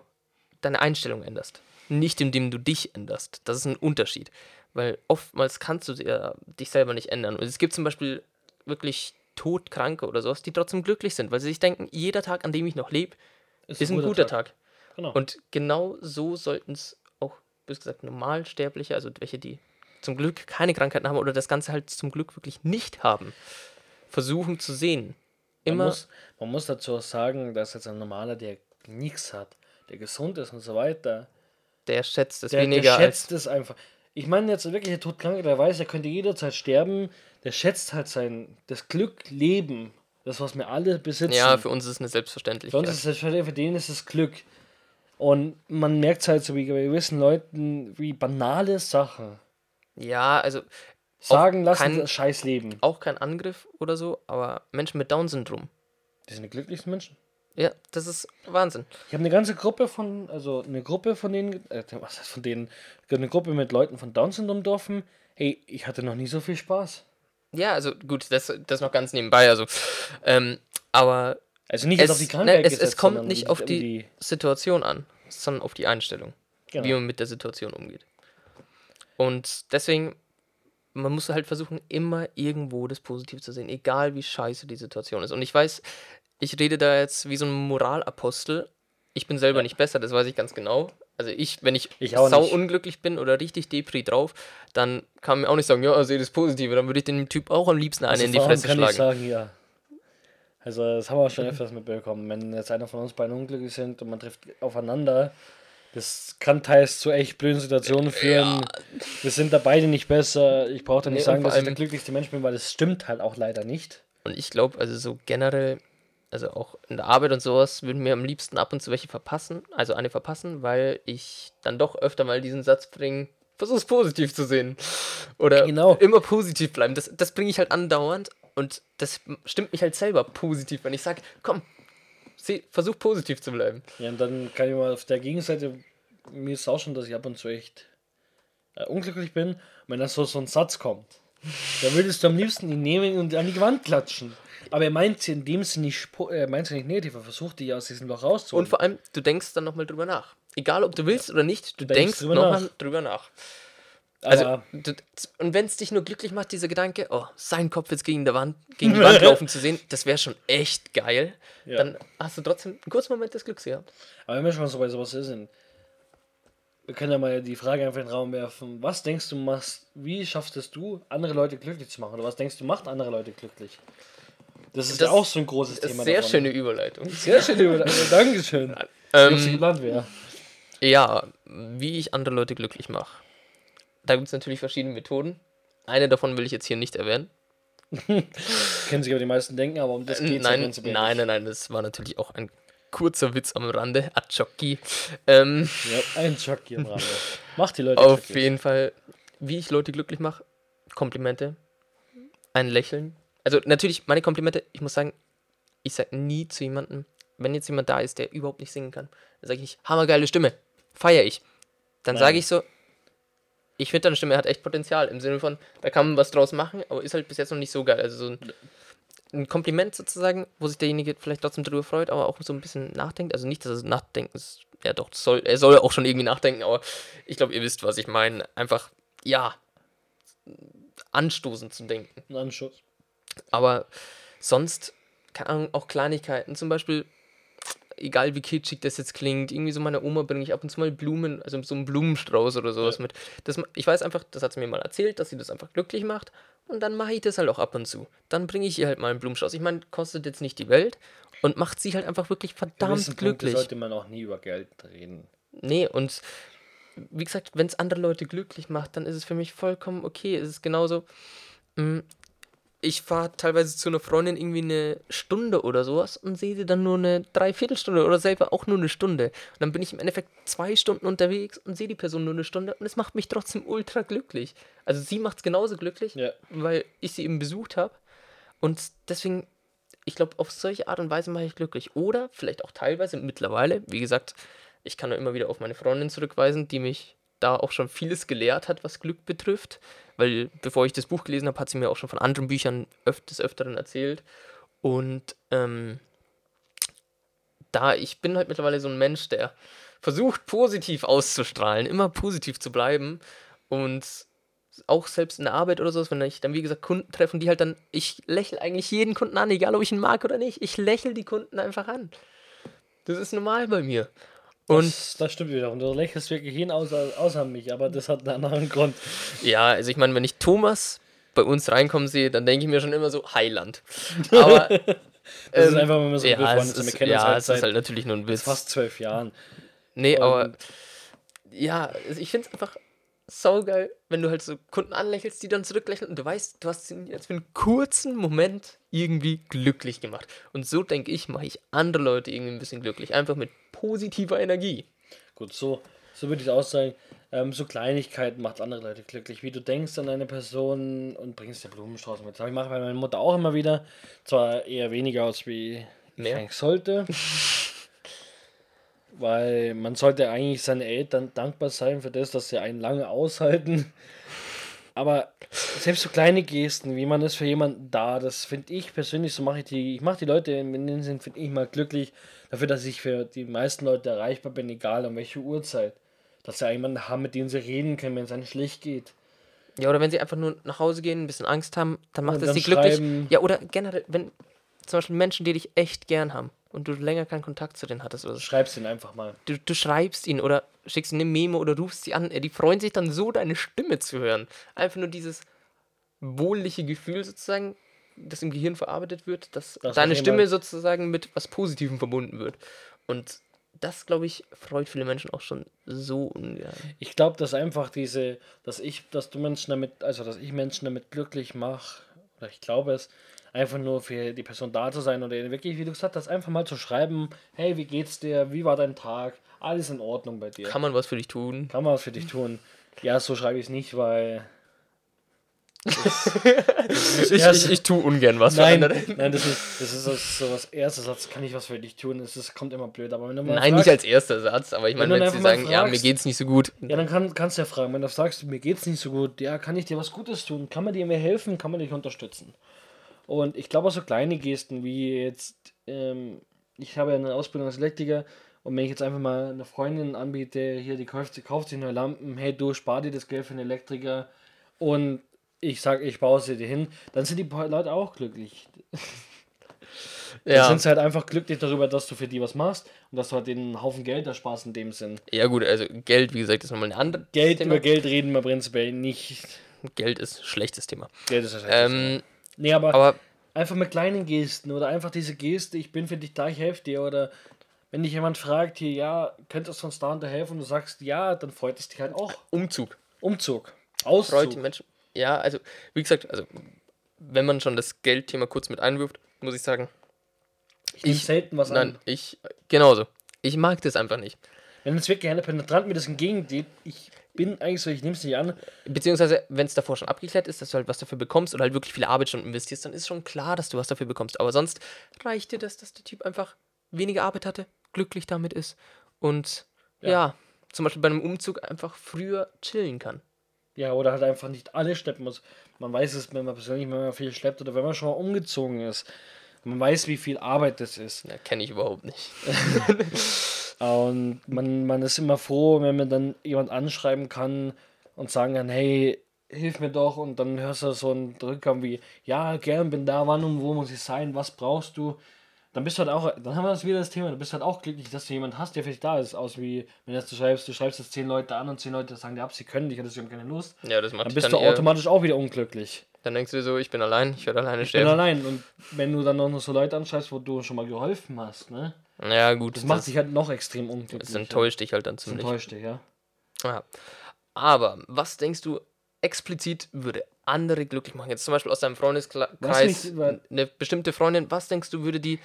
deine Einstellung änderst. Nicht indem du dich änderst. Das ist ein Unterschied. Weil oftmals kannst du dir, dich selber nicht ändern. Und es gibt zum Beispiel wirklich Todkranke oder sowas, die trotzdem glücklich sind, weil sie sich denken, jeder Tag, an dem ich noch lebe, ist, ein guter Tag. Genau. Und genau so sollten es auch, bös gesagt, Normalsterbliche, also welche, die zum Glück keine Krankheiten haben oder das Ganze halt zum Glück wirklich nicht haben, versuchen zu sehen. man, Immer, muss, man muss dazu auch sagen, dass jetzt ein normaler, der nichts hat, der gesund ist und so weiter, der schätzt es der, weniger der als. schätzt es einfach. Ich meine jetzt wirklich, der Todkranke, der weiß, er könnte jederzeit sterben, der schätzt halt sein, das Glück, Leben, das, was wir alle besitzen. Ja, für uns ist es eine Für Selbstverständlichkeit. uns ist es für den ist es Glück. Und man merkt halt so wie bei gewissen Leuten, wie banale Sachen ja, also sagen lassen, kein- das scheiß Leben. auch kein Angriff oder so, aber Menschen mit Down-Syndrom. Die sind die glücklichsten Menschen. Ja, das ist Wahnsinn. Ich habe eine ganze Gruppe von, also eine Gruppe von denen, äh, was heißt von denen, eine Gruppe mit Leuten von Down-Syndrom getroffen. Hey, ich hatte noch nie so viel Spaß. Ja, also gut, das, das noch ganz nebenbei, also. Ähm, aber Also nicht es, auf die Krankheit ne, es, es kommt nicht auf die Situation an, sondern auf die Einstellung, Genau. wie man mit der Situation umgeht. Und deswegen, man muss halt versuchen, immer irgendwo das Positive zu sehen, egal wie scheiße die Situation ist. Und ich weiß, ich rede da jetzt wie so ein Moralapostel. Ich bin selber nicht besser, das weiß ich ganz genau. Also ich, wenn ich, Ich sau nicht. unglücklich bin oder richtig Depri drauf, dann kann man mir auch nicht sagen, ja, sehe das Positive. Dann würde ich dem Typ auch am liebsten eine Also in die Fresse kann schlagen. ich sagen, ja. Also das haben wir auch schon öfters mitbekommen. Wenn jetzt einer von uns beiden unglücklich sind und man trifft aufeinander, das kann teils zu echt blöden Situationen führen. Wir sind da beide nicht besser. Ich brauche da nicht Nee, sagen, dass ich der glücklichste Mensch bin, weil das stimmt halt auch leider nicht. Und ich glaube, also so generell, also auch in der Arbeit und sowas, würden mir am liebsten ab und zu welche verpassen, also eine verpassen, weil ich dann doch öfter mal diesen Satz bringe, versuch's positiv zu sehen. Oder Genau. immer positiv bleiben. Das, das bringe ich halt andauernd und das stimmt mich halt selber positiv, wenn ich sage, komm, seh, versuch positiv zu bleiben. Ja, und dann kann ich mal auf der Gegenseite, mir ist auch schon, dass ich ab und zu echt äh, unglücklich bin. Wenn dann so, so ein Satz kommt, dann würdest du am liebsten ihn nehmen und an die Wand klatschen. Aber er meint sie in dem Sinne nicht, er meint sie nicht negativ, er versucht dich aus diesem Loch rauszuholen. Und vor allem, du denkst dann nochmal drüber nach. Egal, ob du willst oder nicht, du denkst denkst drüber nochmal nach. drüber nach. Also, Aber du, und wenn es dich nur glücklich macht, dieser Gedanke, oh, sein Kopf jetzt gegen, der Wand, gegen die Wand laufen zu sehen, das wäre schon echt geil. Ja. Dann hast du trotzdem einen kurzen Moment des Glücks gehabt. Aber wenn wir schon so bei sowas sind, wir können ja mal die Frage einfach in den Raum werfen. Was denkst du machst, wie schaffst es du, andere Leute glücklich zu machen? Oder was denkst du macht andere Leute glücklich? Das ist Das ja auch so ein großes Thema. sehr davon. schöne Überleitung. Sehr schön. über- Dankeschön. Ich hab's Ähm, wäre. ja, wie ich andere Leute glücklich mache. Da gibt es natürlich verschiedene Methoden. Eine davon will ich jetzt hier nicht erwähnen. Können sich aber die meisten denken, aber um das geht es nein, nein, nein, nein, das war natürlich auch ein kurzer Witz am Rande. Achoki. Ähm, Ja, ein Schock hier am Rande. Macht die Leute Auf glücklich. jeden Fall, wie ich Leute glücklich mache, Komplimente, ein Lächeln. Also natürlich, meine Komplimente, ich muss sagen, ich sage nie zu jemandem, wenn jetzt jemand da ist, der überhaupt nicht singen kann, dann sage ich nicht, hammergeile Stimme, feiere ich. Dann sage ich so, ich finde deine Stimme hat echt Potenzial, im Sinne von, da kann man was draus machen, aber ist halt bis jetzt noch nicht so geil. Also so ein, ein Kompliment sozusagen, wo sich derjenige vielleicht trotzdem drüber freut, aber auch so ein bisschen nachdenkt. Also nicht, dass es nachdenken ist. Ja doch, soll, er soll auch schon irgendwie nachdenken, aber ich glaube, ihr wisst, was ich meine. Einfach, ja, anstoßend zu denken. Ein Anschuss. Aber sonst, keine Ahnung, auch Kleinigkeiten. Zum Beispiel, egal wie kitschig das jetzt klingt, irgendwie so meiner Oma bringe ich ab und zu mal Blumen, also so einen Blumenstrauß oder sowas Ja. mit. Das, ich weiß einfach, das hat sie mir mal erzählt, dass sie das einfach glücklich macht. Und dann mache ich das halt auch ab und zu. Dann bringe ich ihr halt mal einen Blumenstrauß. Ich meine, kostet jetzt nicht die Welt und macht sie halt einfach wirklich verdammt Punkte glücklich. sollte man auch nie über Geld reden. Nee, und wie gesagt, wenn es andere Leute glücklich macht, dann ist es für mich vollkommen okay. Es ist genauso. mm, Ich fahre teilweise zu einer Freundin irgendwie eine Stunde oder sowas und sehe sie dann nur eine Dreiviertelstunde oder selber auch nur eine Stunde. Und dann bin ich im Endeffekt zwei Stunden unterwegs und sehe die Person nur eine Stunde und es macht mich trotzdem ultra glücklich. Also sie macht es genauso glücklich, Ja. weil ich sie eben besucht habe. Und deswegen, ich glaube, auf solche Art und Weise mache ich glücklich. Oder vielleicht auch teilweise mittlerweile, wie gesagt, ich kann nur immer wieder auf meine Freundin zurückweisen, die mich da auch schon vieles gelehrt hat, was Glück betrifft. Weil bevor ich das Buch gelesen habe, hat sie mir auch schon von anderen Büchern öf des Öfteren erzählt. Und ähm, da ich bin halt mittlerweile so ein Mensch, der versucht positiv auszustrahlen, immer positiv zu bleiben und auch selbst in der Arbeit oder so, wenn ich dann wie gesagt Kunden treffe die halt dann, ich lächle eigentlich jeden Kunden an, egal ob ich ihn mag oder nicht, ich lächle die Kunden einfach an. Das ist normal bei mir. Und das, das stimmt wieder. Und du lächelst wirklich hin außer, außer mich, aber das hat einen anderen Grund. Ja, also ich meine, wenn ich Thomas bei uns reinkommen sehe, dann denke ich mir schon immer so Heiland. Aber das ähm, ist einfach, wenn wir so ja, befreundet sind. Wir kennen ja, uns halt es ist halt natürlich nur ein Witz. Fast zwölf Jahren. Nee, Und aber ja, ich finde es einfach saugeil, wenn du halt so Kunden anlächelst, die dann zurücklächeln und du weißt, du hast sie jetzt für einen kurzen Moment irgendwie glücklich gemacht. Und so denke ich, mache ich andere Leute irgendwie ein bisschen glücklich. Einfach mit positiver Energie. Gut, so, so würde ich auch sagen. Ähm, so Kleinigkeiten macht andere Leute glücklich. Wie du denkst an eine Person und bringst dir Blumenstrauß mit. Das ich mache bei meiner Mutter auch immer wieder. Zwar eher weniger aus, wie ich eigentlich sollte. Weil man sollte eigentlich seinen Eltern dankbar sein für das, dass sie einen lange aushalten. Aber selbst so kleine Gesten, wie man ist für jemanden da, das finde ich persönlich, so mache ich die, ich mache die Leute in den Sinn, finde ich mal glücklich dafür, dass ich für die meisten Leute erreichbar bin, egal um welche Uhrzeit. Dass sie jemanden haben, mit dem sie reden können, wenn es einem schlecht geht. Ja, oder wenn sie einfach nur nach Hause gehen, ein bisschen Angst haben, dann macht es sie glücklich. Ja, oder generell, wenn zum Beispiel Menschen, die dich echt gern haben und du länger keinen Kontakt zu denen hattest oder so. Schreibst ihn einfach mal. Du, du schreibst ihn oder schickst ihnen eine Memo oder rufst sie an. Die freuen sich dann so, deine Stimme zu hören. Einfach nur dieses wohlige Gefühl sozusagen, das im Gehirn verarbeitet wird, dass das deine Stimme sozusagen mit was Positivem verbunden wird. Und das, glaube ich, freut viele Menschen auch schon so ungern. Ich glaube, dass einfach diese, dass ich, dass du Menschen damit, also dass ich Menschen damit glücklich mache, oder ich glaube es, einfach nur für die Person da zu sein oder wirklich, wie du gesagt hast, einfach mal zu schreiben, hey, wie geht's dir, wie war dein Tag, alles in Ordnung bei dir. Kann man was für dich tun? Kann man was für dich tun. Ja, so schreibe ich es nicht, weil ich, ich, ich tue ungern was nein, für andere. Nein, das ist, das ist so was erster Satz, kann ich was für dich tun? Es ist, kommt immer blöd, aber wenn du mal Nein, fragst, nicht als erster Satz, aber ich meine, wenn, wenn sie sagen, fragst, ja, mir geht's nicht so gut. Ja, dann kann, kannst du ja fragen, wenn du sagst, mir geht's nicht so gut, ja, kann ich dir was Gutes tun? Kann man dir mehr helfen? Kann man dich unterstützen? Und ich glaube auch so kleine Gesten wie jetzt, ähm, ich habe ja eine Ausbildung als Elektriker und wenn ich jetzt einfach mal eine Freundin anbiete, hier, die kauft, kauft sich neue Lampen, hey, du spar dir das Geld für einen Elektriker und ich sage, ich baue sie dir hin, dann sind die Leute auch glücklich. Ja. Dann sind sie halt einfach glücklich darüber, dass du für die was machst und dass du halt den Haufen Geld ersparst in dem Sinn. Ja, gut, also Geld, wie gesagt, ist nochmal ein anderes Geld, Thema. über Geld reden wir prinzipiell nicht. Geld ist ein schlechtes Thema. Geld ist ein schlechtes ähm, Thema. Nee, aber, aber einfach mit kleinen Gesten oder einfach diese Geste, ich bin für dich da, ich helfe dir oder wenn dich jemand fragt hier, ja, könntest du uns da und da helfen und du sagst ja, dann freut es dich halt auch. Umzug. Umzug. Auszug. Freut die Menschen ja, also, wie gesagt, also, wenn man schon das Geldthema kurz mit einwirft, muss ich sagen. Ich, ich selten was nein, an. Nein, ich, genauso. Ich mag das einfach nicht. Wenn es wirklich eine penetrant mir das entgegengeht, ich bin eigentlich so, ich nehme es nicht an. Beziehungsweise, wenn es davor schon abgeklärt ist, dass du halt was dafür bekommst oder halt wirklich viele Arbeitsstunden investierst, dann ist schon klar, dass du was dafür bekommst. Aber sonst reicht dir das, dass der Typ einfach weniger Arbeit hatte, glücklich damit ist und ja, ja zum Beispiel bei einem Umzug einfach früher chillen kann. Ja, oder halt einfach nicht alles schleppen muss. Man weiß es, wenn man persönlich wenn man viel schleppt oder wenn man schon mal umgezogen ist. Man weiß, wie viel Arbeit das ist. Ja, kenne ich überhaupt nicht. und man, man ist immer froh, wenn man dann jemand anschreiben kann und sagen kann, hey, hilf mir doch. Und dann hörst du so einen Rückkommen wie, ja, gern, bin da, wann und wo muss ich sein, was brauchst du? dann bist du halt auch, dann haben wir das wieder das Thema, du bist halt auch glücklich, dass du jemanden hast, der für dich da ist, aus wie, wenn jetzt du schreibst, du schreibst jetzt zehn Leute an und zehn Leute sagen dir ab, sie können dich, oder sie haben keine Lust. Ja, das macht Dann bist dann du automatisch auch wieder unglücklich. Dann denkst du dir so, ich bin allein, ich werde alleine sterben. Ich bin allein und wenn du dann noch so Leute anschreibst, wo du schon mal geholfen hast, ne? Ja, gut. Das, das macht dich halt noch extrem unglücklich. Das enttäuscht dich halt dann ziemlich. Das enttäuscht dich, ja. ja. Aber, was denkst du, explizit würde andere glücklich machen? Jetzt zum Beispiel aus deinem Freundeskreis, eine bestimmte Freundin, was denkst du, würde die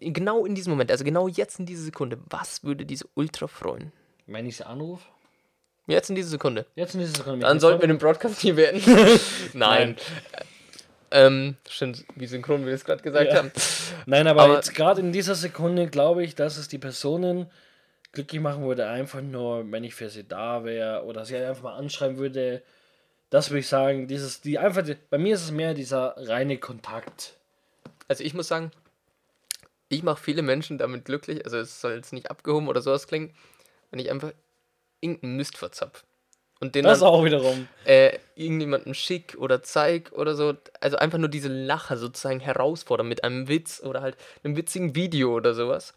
genau in diesem Moment, also genau jetzt in dieser Sekunde, was würde diese Ultra freuen? Wenn ich sie anrufe? Jetzt in dieser Sekunde. Jetzt in dieser Sekunde. Dann sollten wir den Broadcast hier werden. Nein. Nein. Ähm, stimmt, wie synchron wir das gerade gesagt Ja. haben. Nein, aber, Aber- jetzt gerade in dieser Sekunde glaube ich, dass es die Personen glücklich machen würde, einfach nur, wenn ich für sie da wäre oder sie einfach mal anschreiben würde. Das würde ich sagen, dieses, die einfach, bei mir ist es mehr dieser reine Kontakt. Also ich muss sagen, ich mache viele Menschen damit glücklich, also es soll jetzt nicht abgehoben oder sowas klingen, wenn ich einfach irgendeinen Mist verzapf. Und den Das dann auch wiederum. äh, irgendjemandem schick oder zeig oder so. Also einfach nur diese Lacher sozusagen herausfordern mit einem Witz oder halt einem witzigen Video oder sowas.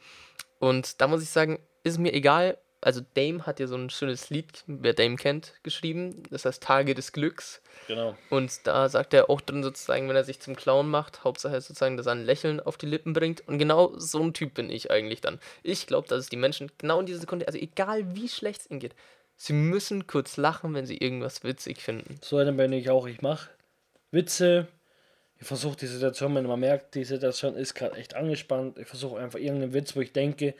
Und da muss ich sagen, ist mir egal. Also Dame hat ja so ein schönes Lied, wer Dame kennt, geschrieben. Das heißt Tage des Glücks. Genau. Und da sagt er auch drin sozusagen, wenn er sich zum Clown macht, Hauptsache sozusagen, dass er ein Lächeln auf die Lippen bringt. Und genau so ein Typ bin ich eigentlich dann. Ich glaube, dass es die Menschen genau in dieser Sekunde, also egal wie schlecht es ihnen geht, sie müssen kurz lachen, wenn sie irgendwas witzig finden. So einer bin ich auch. Ich mache Witze. Ich versuche die Situation, wenn man merkt, die Situation ist gerade echt angespannt. Ich versuche einfach irgendeinen Witz, wo ich denke,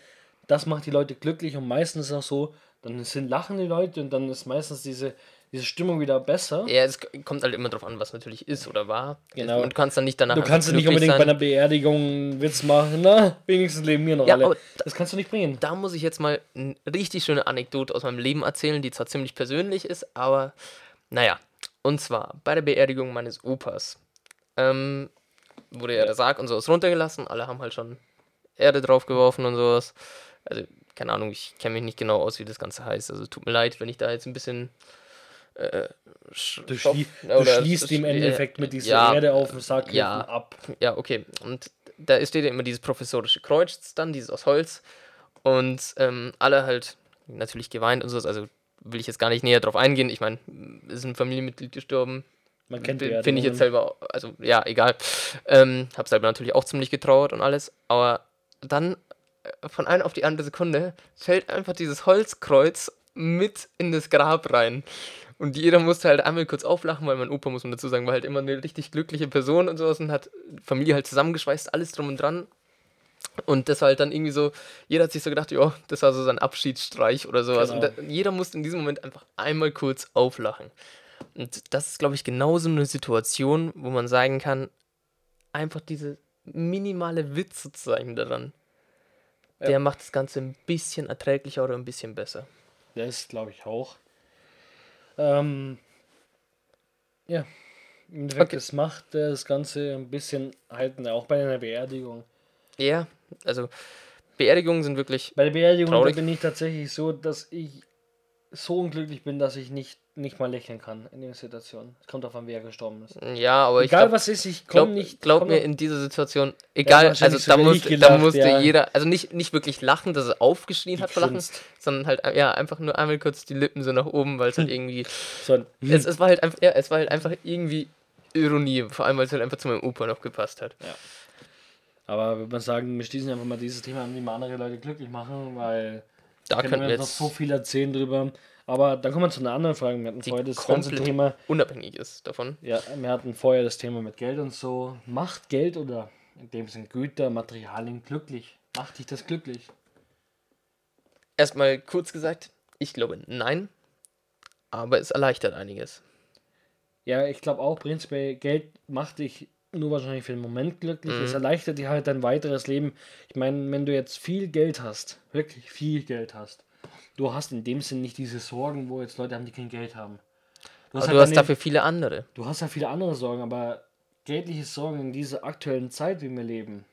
das macht die Leute glücklich und meistens ist auch so, dann sind lachen die Leute und dann ist meistens diese, diese Stimmung wieder besser. Ja, es kommt halt immer drauf an, was natürlich ist oder war. Genau. Und du kannst dann nicht danach Du kannst nicht glücklich unbedingt bei sein. einer Beerdigung einen Witz machen, na, wenigstens leben wir noch Ja, alle. aber Das kannst du nicht bringen. Da muss ich jetzt mal eine richtig schöne Anekdote aus meinem Leben erzählen, die zwar ziemlich persönlich ist, aber naja. Und zwar bei der Beerdigung meines Opas ähm, wurde ja der Sarg und sowas runtergelassen. Alle haben halt schon Erde draufgeworfen und sowas. Also, keine Ahnung, ich kenne mich nicht genau aus, wie das Ganze heißt. Also, tut mir leid, wenn ich da jetzt ein bisschen. Äh, sch- Du, schlie oder- du schließt im äh, Endeffekt mit dieser ja, Erde auf den Sack ja. ab. Ja, okay. Und da steht ja immer dieses professorische Kreuz dann, dieses aus Holz. Und ähm, alle halt natürlich geweint und so. Also will ich jetzt gar nicht näher drauf eingehen. Ich meine, ist ein Familienmitglied gestorben. Man kennt Finde ich jetzt selber, also ja, egal. Ähm, hab selber natürlich auch ziemlich getrauert und alles. Aber dann äh, von einer auf die andere Sekunde fällt einfach dieses Holzkreuz mit in das Grab rein. Und jeder musste halt einmal kurz auflachen, weil mein Opa, muss man dazu sagen, war halt immer eine richtig glückliche Person und sowas und hat Familie halt zusammengeschweißt, alles drum und dran. Und das war halt dann irgendwie so, jeder hat sich so gedacht, ja, das war so sein Abschiedsstreich oder sowas. Genau. Und da, jeder musste in diesem Moment einfach einmal kurz auflachen. Und das ist, glaube ich, genauso eine Situation, wo man sagen kann, einfach diese minimale Witz sozusagen daran, Ja. der macht das Ganze ein bisschen erträglicher oder ein bisschen besser. Das glaube ich auch. Ähm, ja, im Endeffekt, Okay. das macht das Ganze ein bisschen halten, auch bei einer Beerdigung. Ja, also Beerdigungen sind wirklich, Bei der Beerdigung bin ich tatsächlich so, dass ich so unglücklich bin, dass ich nicht, nicht mal lächeln kann in der Situation. Es kommt davon, wer gestorben ist. ja, aber ich Egal glaube, was ist, ich glaub, komme nicht. glaub komm mir, in dieser Situation, egal, also da, muss, ich da gelacht, musste ja. jeder, also nicht, nicht wirklich lachen, dass er aufgeschrien hat vor Lachen, sondern halt, ja, einfach nur einmal kurz die Lippen so nach oben, weil es halt irgendwie, So es, es war halt einfach, ja, es war halt einfach irgendwie Ironie, vor allem, weil es halt einfach zu meinem Opa noch gepasst hat. aber würde man sagen, wir schließen einfach mal dieses Thema an, wie wir andere Leute glücklich machen, weil Da können wir wir noch jetzt so viel erzählen drüber. Aber dann kommen wir zu einer anderen Frage. Wir hatten vorher das ganze Thema, unabhängig ist davon. ja, wir hatten vorher das Thema mit Geld und so. Macht Geld oder in dem Sinne Güter, Materialien glücklich? Macht dich das glücklich? Erstmal kurz gesagt, ich glaube nein, aber es erleichtert einiges. Ja, ich glaube auch prinzipiell, Geld macht dich nur wahrscheinlich für den Moment glücklich. Es erleichtert dir halt dein weiteres Leben. Ich meine, wenn du jetzt viel Geld hast, wirklich viel Geld hast, du hast in dem Sinn nicht diese Sorgen, wo jetzt Leute haben, die kein Geld haben. Du Aber halt du hast deine- dafür viele andere. Du hast ja viele andere Sorgen, aber geldliche Sorgen in dieser aktuellen Zeit, wie wir leben.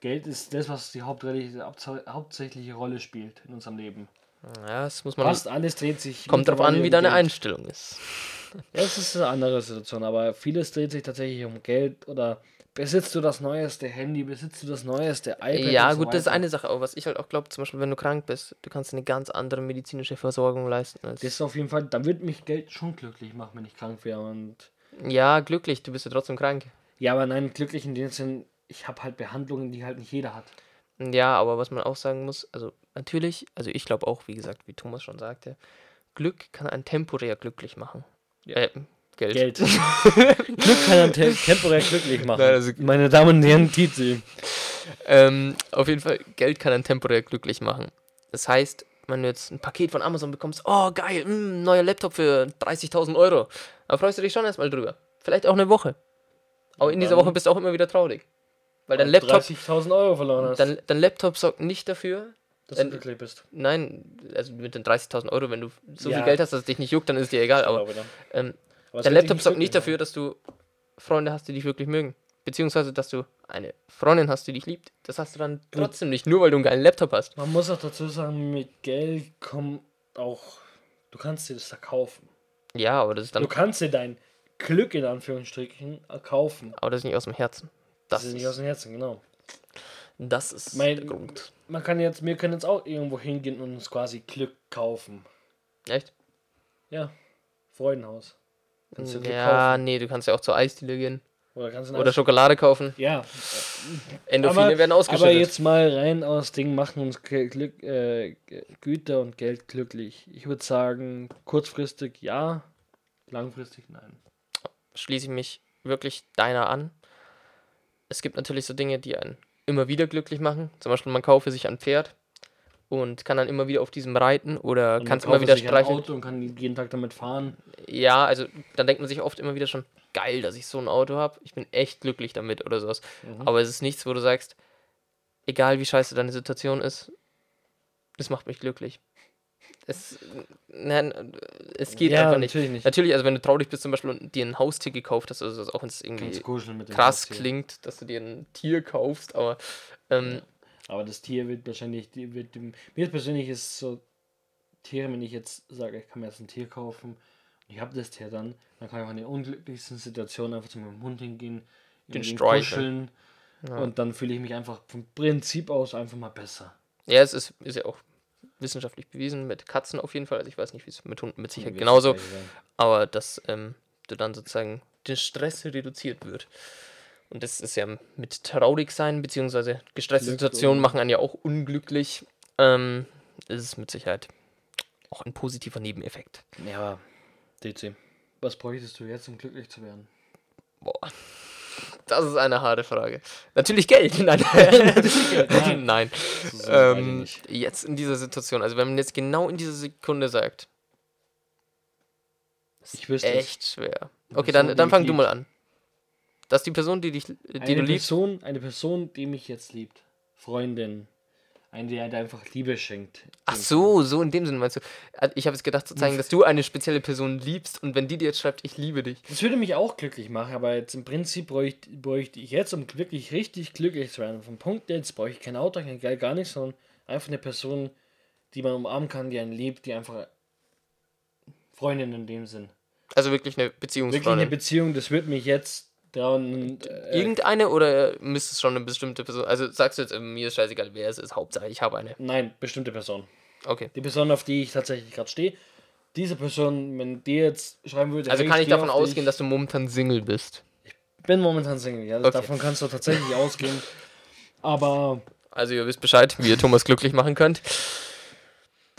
Geld ist das, was die hauptsächliche, Rolle spielt in unserem Leben. Ja, das muss man. Fast alles dreht sich. kommt drauf mittlerweile an, wie deine Geld. Einstellung ist. Ja, das ist eine andere Situation, aber vieles dreht sich tatsächlich um Geld oder besitzt du das neueste Handy, besitzt du das neueste iPad? Ja, so gut, das ist weiter. eine Sache, aber was ich halt auch glaube, zum Beispiel, wenn du krank bist, du kannst eine ganz andere medizinische Versorgung leisten als. Das ist auf jeden Fall, da wird mich Geld schon glücklich machen, wenn ich krank wäre. Und ja, glücklich, du bist ja trotzdem krank. ja, aber nein, glücklich in dem Sinn, ich habe halt Behandlungen, die halt nicht jeder hat. Ja, aber was man auch sagen muss, also natürlich, also ich glaube auch, wie gesagt, wie Thomas schon sagte, Glück kann einen temporär glücklich machen. Äh, Geld. Geld. Glück kann einen te- temporär glücklich machen. Nein, also- Meine Damen und Herren, Titel. Ähm, auf jeden Fall, Geld kann einen temporär glücklich machen. Das heißt, wenn du jetzt ein Paket von Amazon bekommst, oh geil, mm, neuer Laptop für 30.000 Euro, da freust du dich schon erstmal drüber. Vielleicht auch eine Woche. Aber in dieser Woche bist du auch immer wieder traurig. Weil dein Laptop, 30.000 Euro verloren hast, dein, dein Laptop sorgt nicht dafür, dass du glücklich bist. nein, also mit den 30.000 Euro, wenn du so Ja. viel Geld hast, dass es dich nicht juckt, dann ist dir egal. Aber Aber ähm, Dich Laptop sorgt nicht dafür, dass du Freunde hast, die dich wirklich mögen. Beziehungsweise, dass du eine Freundin hast, die dich liebt. Das hast du dann trotzdem nicht, nur weil du einen geilen Laptop hast. Man muss auch dazu sagen, mit Geld kommt auch. Du kannst dir das verkaufen. Ja, aber das ist dann Du kannst dir dein Glück in Anführungsstrichen erkaufen. aber das ist nicht aus dem Herzen. Das, Das ist nicht aus dem Herzen, genau. das ist Mein- der Grund. Man kann jetzt, wir können jetzt auch irgendwo hingehen und uns quasi Glück kaufen. Echt? Ja. Freudenhaus. Kannst du Glück Ja, kaufen. nee, du kannst ja auch zu Eisdiele gehen. Oder kannst du Oder Schokolade kaufen. Ja. Endorphine Aber, werden ausgeschüttet. aber jetzt mal rein aus Ding machen uns Glück, äh, Güter und Geld glücklich. Ich würde sagen, kurzfristig ja, langfristig nein. schließe ich mich wirklich deiner an. Es gibt natürlich so Dinge, die einen immer wieder glücklich machen. Zum Beispiel, man kaufe sich ein Pferd und kann dann immer wieder auf diesem reiten oder kann es immer wieder streicheln. Auto und kann jeden Tag damit fahren. Ja, also dann denkt man sich oft immer wieder schon, geil, dass ich so ein Auto habe. Ich bin echt glücklich damit oder sowas. Mhm. Aber es ist nichts, wo du sagst, egal wie scheiße deine Situation ist, das macht mich glücklich. Es, nein, es geht ja, einfach nicht. natürlich nicht. Natürlich, also wenn du traurig bist zum Beispiel und dir ein Haustier gekauft hast, also auch wenn es irgendwie krass klingt, dass du dir ein Tier kaufst, aber ähm, Aber das Tier wird wahrscheinlich, die wird dem, mir persönlich ist so, Tiere, wenn ich jetzt sage, ich kann mir jetzt ein Tier kaufen, und ich habe das Tier dann, dann kann ich auch in den unglücklichsten Situationen einfach zu meinem Hund hingehen, Den streicheln. kuscheln und dann fühle ich mich einfach vom Prinzip aus einfach mal besser. ja, es ist, ist ja auch wissenschaftlich bewiesen, mit Katzen auf jeden Fall. Also ich weiß nicht, wie es mit Hunden mit Sicherheit genauso, aber dass ähm, du dann sozusagen der Stress reduziert wird. Und das ist ja mit traurig sein, beziehungsweise gestresste Situationen machen einen ja auch unglücklich. Ähm, ist es mit Sicherheit auch ein positiver Nebeneffekt. Ja, DC, was bräuchtest du jetzt, um glücklich zu werden? Boah. Das ist eine harte Frage. Natürlich Geld. Nein. Nein. Nein. So Ähm, jetzt in dieser Situation, also wenn man jetzt genau in dieser Sekunde sagt, Ich wüsste es. echt schwer. Okay, dann, dann fang du mal an. Das ist die Person, die dich, die eine du liebst. Person, eine Person, die mich jetzt liebt. Freundin. Eine, die halt einfach Liebe schenkt. Ach so, so in dem Sinne meinst du. Also Ich habe jetzt gedacht zu zeigen, dass du eine spezielle Person liebst und wenn die dir jetzt schreibt, ich liebe dich. Das würde mich auch glücklich machen, aber jetzt im Prinzip bräuchte, bräuchte ich jetzt, um wirklich richtig glücklich zu werden, vom Punkt jetzt brauche ich kein Auto, kein Geld, gar nichts, sondern einfach eine Person, die man umarmen kann, die einen liebt, die einfach Freundin in dem Sinn. Also wirklich eine Wirklich eine Beziehungsfreundin. Beziehung, das wird mich jetzt daran. Äh, Irgendeine oder müsste es schon eine bestimmte Person? Also sagst du jetzt, äh, mir ist scheißegal, wer es ist, Hauptsache ich habe eine. nein, bestimmte Person. Okay. Die Person, auf die ich tatsächlich gerade stehe. Diese Person, wenn die jetzt schreiben würde, Also hey, kann ich davon ausgehen, dich, dass du momentan Single bist. bin momentan Single, ja. Okay. Davon kannst du tatsächlich ausgehen. Aber Also ihr wisst Bescheid, wie ihr Thomas glücklich machen könnt.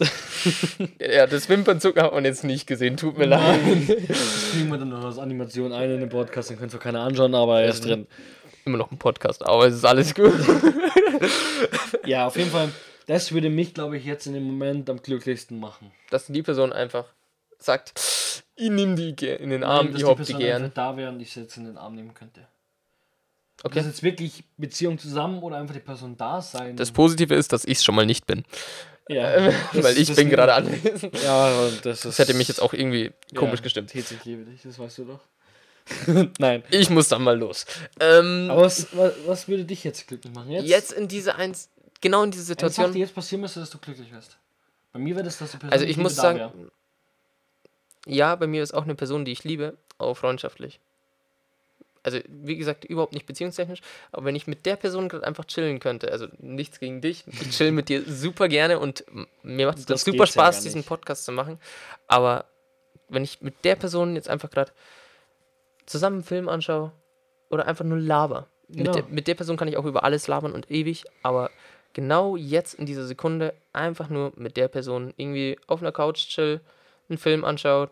ja, das Wimpernzucken hat man jetzt nicht gesehen, tut mir leid. das kriegen wir dann noch als Animation ein in den Podcast, den könnt ihr keiner anschauen, aber er ist drin. Immer noch ein Podcast, aber es ist alles gut. Ja, auf jeden Fall, das würde mich, glaube ich, jetzt in dem Moment am glücklichsten machen. Dass die Person einfach sagt, ich nehme die in den Arm, Nein, ich hab die Person gern. da wäre und ich sie jetzt in den Arm nehmen könnte. Okay. das jetzt wirklich Beziehung zusammen oder einfach die Person da sein. Das Positive ist, dass ich es schon mal nicht bin. Ja, das- Weil ich bin gerade anwesend. Ja, und das ist. Das hätte mich jetzt auch irgendwie komisch ja, gestimmt. TC, ich liebe dich, das weißt du doch. Nein. Ich muss dann mal los. Ähm, Aber was, was, was würde dich jetzt glücklich machen? Jetzt, jetzt in diese eins, genau in diese Situation. die jetzt passieren müsste, dass du glücklich wirst. Bei mir wäre das, dass die Person Also ich Liebe muss sagen, ja, bei mir ist auch eine Person, die ich liebe, auch freundschaftlich. Also wie gesagt, überhaupt nicht beziehungstechnisch, aber wenn ich mit der Person gerade einfach chillen könnte, also nichts gegen dich, ich chill mit dir super gerne und mir macht es Das super ja Spaß, gar diesen. Podcast zu machen, aber wenn ich mit der Person jetzt einfach gerade zusammen einen Film anschaue oder einfach nur laber, Genau. mit, der, mit der Person kann ich auch über alles labern und ewig, aber genau jetzt in dieser Sekunde einfach nur mit der Person irgendwie auf einer Couch chill, einen Film anschaut,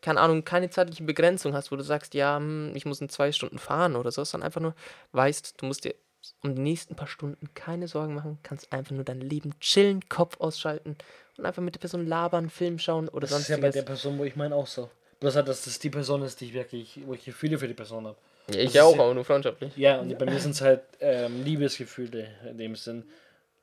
keine Ahnung, keine zeitliche Begrenzung hast, wo du sagst, ja, hm, ich muss in zwei Stunden fahren oder so, sondern einfach nur weißt, du musst dir um die nächsten paar Stunden keine Sorgen machen, kannst einfach nur dein Leben chillen, Kopf ausschalten und einfach mit der Person labern, Film schauen oder Das ist ja bei der. Person, wo ich meine, auch so. Bloß halt, dass das die Person ist, die ich wirklich, wo ich Gefühle für die Person habe. Ja, ich Das auch, ist ja- aber nur freundschaftlich. Ja, und bei mir sind es halt ähm, Liebesgefühle in dem Sinn.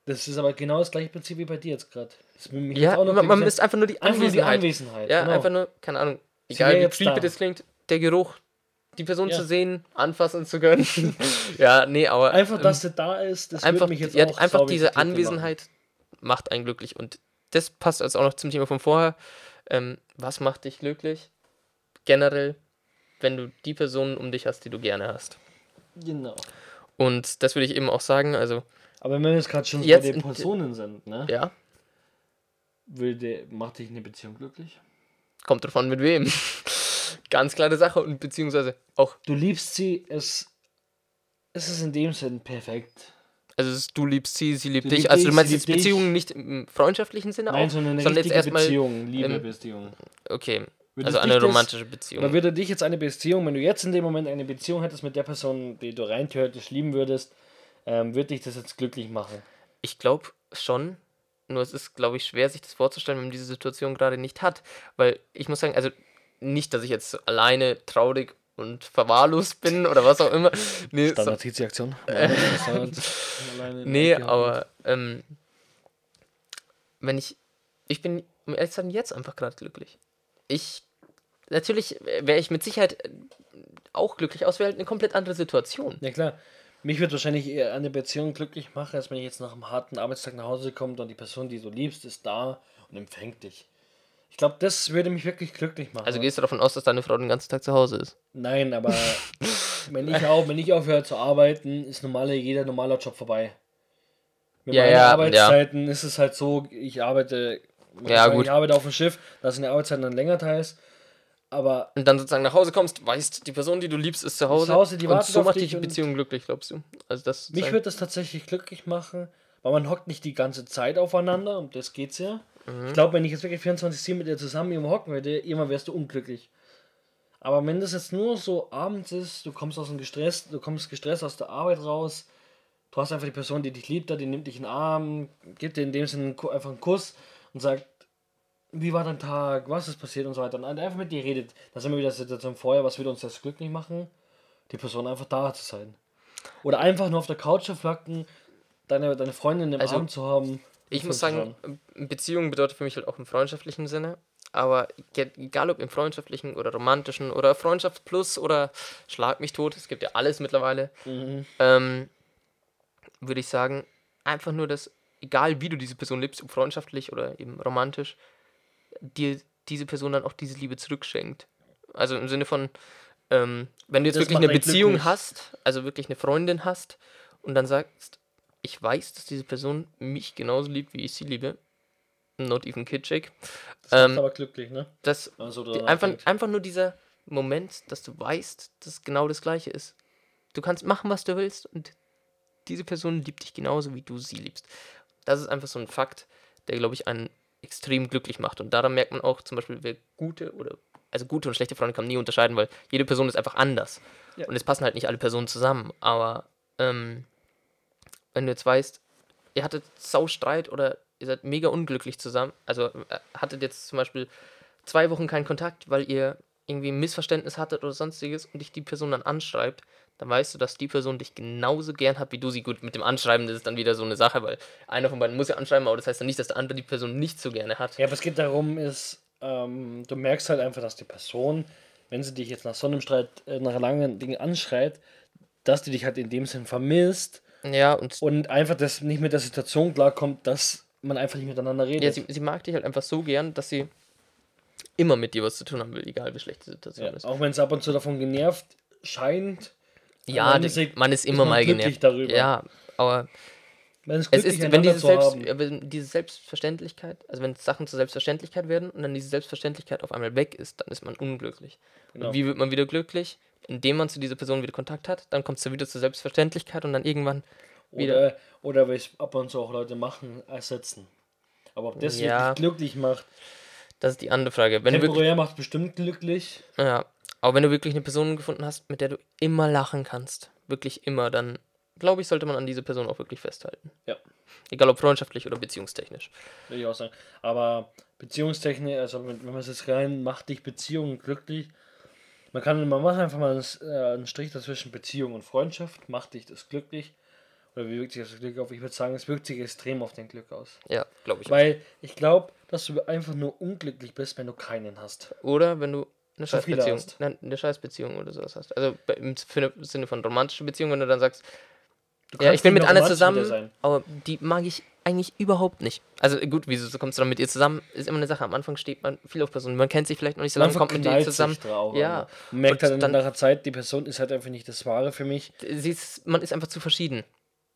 Das ist aber genau das gleiche Prinzip wie bei dir jetzt gerade. Ja, man, man misst einfach nur die einfach nur die Anwesenheit. Anwesenheit. Ja, genau. einfach nur, keine Ahnung, egal wie creepy da. das klingt, der Geruch, die Person Ja. zu sehen, anfassen zu können. ja, nee, aber Einfach, ähm, dass sie da ist, das einfach, würde mich jetzt ja, auch einfach diese glücklich machen. Anwesenheit macht einen glücklich und das passt also auch noch zum Thema von vorher. Ähm, was macht dich glücklich? Generell, wenn du die Personen um dich hast, die du gerne hast. Genau. Und das würde ich eben auch sagen, also Aber wenn wir jetzt gerade schon so Jetzt bei den in- Personen sind, ne? ja, Würde, macht dich eine Beziehung glücklich? Kommt drauf an mit wem. Ganz klare Sache und beziehungsweise auch, Du liebst sie, es, es ist in dem Sinn perfekt. also ist, du liebst sie, sie liebt Sie dich. Also du meinst jetzt. Beziehungen nicht im freundschaftlichen Sinne Nein, auch, sondern eine sondern jetzt erstmal, Beziehung, liebe Beziehung. okay, Würde also eine das- romantische Beziehung. Oder würde dich jetzt eine Beziehung, wenn du jetzt in dem Moment eine Beziehung hättest mit der Person, die du rein theoretisch lieben würdest, ähm, würde dich das jetzt glücklich machen? Ich glaube schon, nur es ist, glaube ich, schwer, sich das vorzustellen, wenn man diese Situation gerade nicht hat. Weil ich muss sagen, also nicht, dass ich jetzt alleine traurig und verwahrlost bin oder was auch immer. Nee, so, Standard-Aktion. nee aber ähm, wenn ich, ich bin, um ehrlich zu sein, jetzt einfach gerade glücklich. Ich, natürlich wäre ich mit Sicherheit äh, auch glücklich, aus wäre halt eine komplett andere Situation. Ja klar. Mich wird wahrscheinlich eher eine Beziehung glücklich machen, als wenn ich jetzt nach einem harten Arbeitstag nach Hause komme und die Person, die du liebst, ist da und empfängt dich. Ich glaube, das würde mich wirklich glücklich machen. Also gehst du davon aus, dass deine Frau den ganzen Tag zu Hause ist? Nein, aber wenn ich auch, wenn ich aufhöre zu arbeiten, ist normale, jeder normaler Job vorbei. Mit Ja, meinen ja, ja. Arbeitszeiten ist es halt so, ich arbeite, Ja, ich arbeite auf dem Schiff, da sind die Arbeitszeiten dann länger teils. Aber und dann sozusagen nach Hause kommst, weißt, die Person, die du liebst, ist zu Hause. Hause, die und so macht dich die Beziehung glücklich, glaubst du? Also das mich würde das tatsächlich glücklich machen, weil man hockt nicht die ganze Zeit aufeinander, um das geht's ja. Mhm. Ich glaube, wenn ich jetzt wirklich 24-7 mit dir zusammen irgendwo hocken würde, irgendwann wärst du unglücklich. Aber wenn das jetzt nur so abends ist, du kommst aus dem gestresst, du kommst gestresst aus der Arbeit raus, du hast einfach die Person, die dich liebt, die nimmt dich in den Arm, gibt dir in dem Sinne einfach einen Kuss und sagt, wie war dein Tag, was ist passiert und so weiter. Und einfach mit dir redet. Da sind wir wieder Situation vorher, was würde uns das glücklich machen? Die Person einfach da zu sein. Oder einfach nur auf der Couch zu flacken, deine, deine Freundin im Also, Arm zu haben. Ich muss sagen, Beziehung bedeutet für mich halt auch im freundschaftlichen Sinne. Aber egal ob im freundschaftlichen oder romantischen oder Freundschaft plus oder Schlag mich tot, es gibt ja alles mittlerweile, Mhm. ähm, würde ich sagen, einfach nur, dass, egal wie du diese Person liebst, ob freundschaftlich oder eben romantisch, dir diese Person dann auch diese Liebe zurückschenkt. Also im Sinne von, ähm, wenn du jetzt Das wirklich eine Beziehung hast, also wirklich eine Freundin hast und dann sagst, ich weiß, dass diese Person mich genauso liebt, wie ich sie liebe, not even kitschig, Das ähm, aber glücklich, ne? das Also, die, einfach, einfach nur dieser Moment, dass du weißt, dass es genau das Gleiche ist. Du kannst machen, was du willst und diese Person liebt dich genauso, wie du sie liebst. Das ist einfach so ein Fakt, der, glaube ich, einen extrem glücklich macht. Und daran merkt man auch zum Beispiel, wer gute oder, also gute und schlechte Freunde kann man nie unterscheiden, weil jede Person ist einfach anders. Ja. Und es passen halt nicht alle Personen zusammen. Aber ähm, wenn du jetzt weißt, ihr hattet Saustreit oder ihr seid mega unglücklich zusammen, also äh, hattet jetzt zum Beispiel zwei Wochen keinen Kontakt, weil ihr irgendwie ein Missverständnis hattet oder sonstiges und dich die Person dann anschreibt, dann weißt du, dass die Person dich genauso gern hat wie du sie. Gut, mit dem Anschreiben, das ist dann wieder so eine Sache, weil einer von beiden muss ja anschreiben, aber das heißt dann nicht, dass der andere die Person nicht so gerne hat. Ja, aber es geht darum, ist, ähm, du merkst halt einfach, dass die Person, wenn sie dich jetzt nach so einem Streit, äh, nach langen Dingen anschreit, dass die dich halt in dem Sinn vermisst Ja, und und einfach das nicht mit der Situation klarkommt, dass man einfach nicht miteinander redet. ja, sie, sie mag dich halt einfach so gern, dass sie immer mit dir was zu tun haben will, egal wie schlecht die Situation Ja, ist. auch wenn es ab und zu davon genervt scheint, Ja, am die- Ende man ist ist immer man mal genervt. darüber. Ja, aber man ist es ist, wenn diese, Selbst, wenn diese Selbstverständlichkeit, also wenn Sachen zur Selbstverständlichkeit werden und dann diese Selbstverständlichkeit auf einmal weg ist, dann ist man unglücklich. Genau. Und wie wird man wieder glücklich? Indem man zu dieser Person wieder Kontakt hat, dann kommt es wieder zur Selbstverständlichkeit und dann irgendwann wieder. Oder, oder es ab und zu auch Leute machen, ersetzen. Aber ob das Ja. wirklich glücklich macht, Das ist die andere Frage. Wenn du wirklich, temporär macht bestimmt glücklich. ja, aber wenn du wirklich eine Person gefunden hast, mit der du immer lachen kannst, wirklich immer, dann glaube ich, sollte man an diese Person auch wirklich festhalten. Ja. Egal ob freundschaftlich oder beziehungstechnisch. Würde ich auch sagen. Aber Beziehungstechnik, also wenn wenn man es jetzt rein, macht dich Beziehungen glücklich, Man kann, man macht einfach mal einen, äh, einen Strich dazwischen Beziehung und Freundschaft. Macht dich das glücklich? Oder wie wirkt sich das Glück auf? Ich würde sagen, es wirkt sich extrem auf dein Glück aus. Ja, glaube ich. Weil ich glaube, dass du einfach nur unglücklich bist, wenn du keinen hast. Oder wenn du eine Scheißbeziehung, hast. nein, eine Scheißbeziehung oder sowas hast. Also im Sinne von romantischer Beziehung, wenn du dann sagst, Du ja, ich bin mit Anna romantisch zusammen, aber die mag ich eigentlich überhaupt nicht. Also gut, wieso so kommst du dann mit ihr zusammen? Ist immer eine Sache. Am Anfang steht man viel auf Personen. Man kennt sich vielleicht noch nicht so lange, Man kommt mit ihr zusammen. drauf, Ja, merkt halt dann- nach einer Zeit, die Person ist halt einfach nicht das Wahre für mich. sie ist, man ist einfach zu verschieden.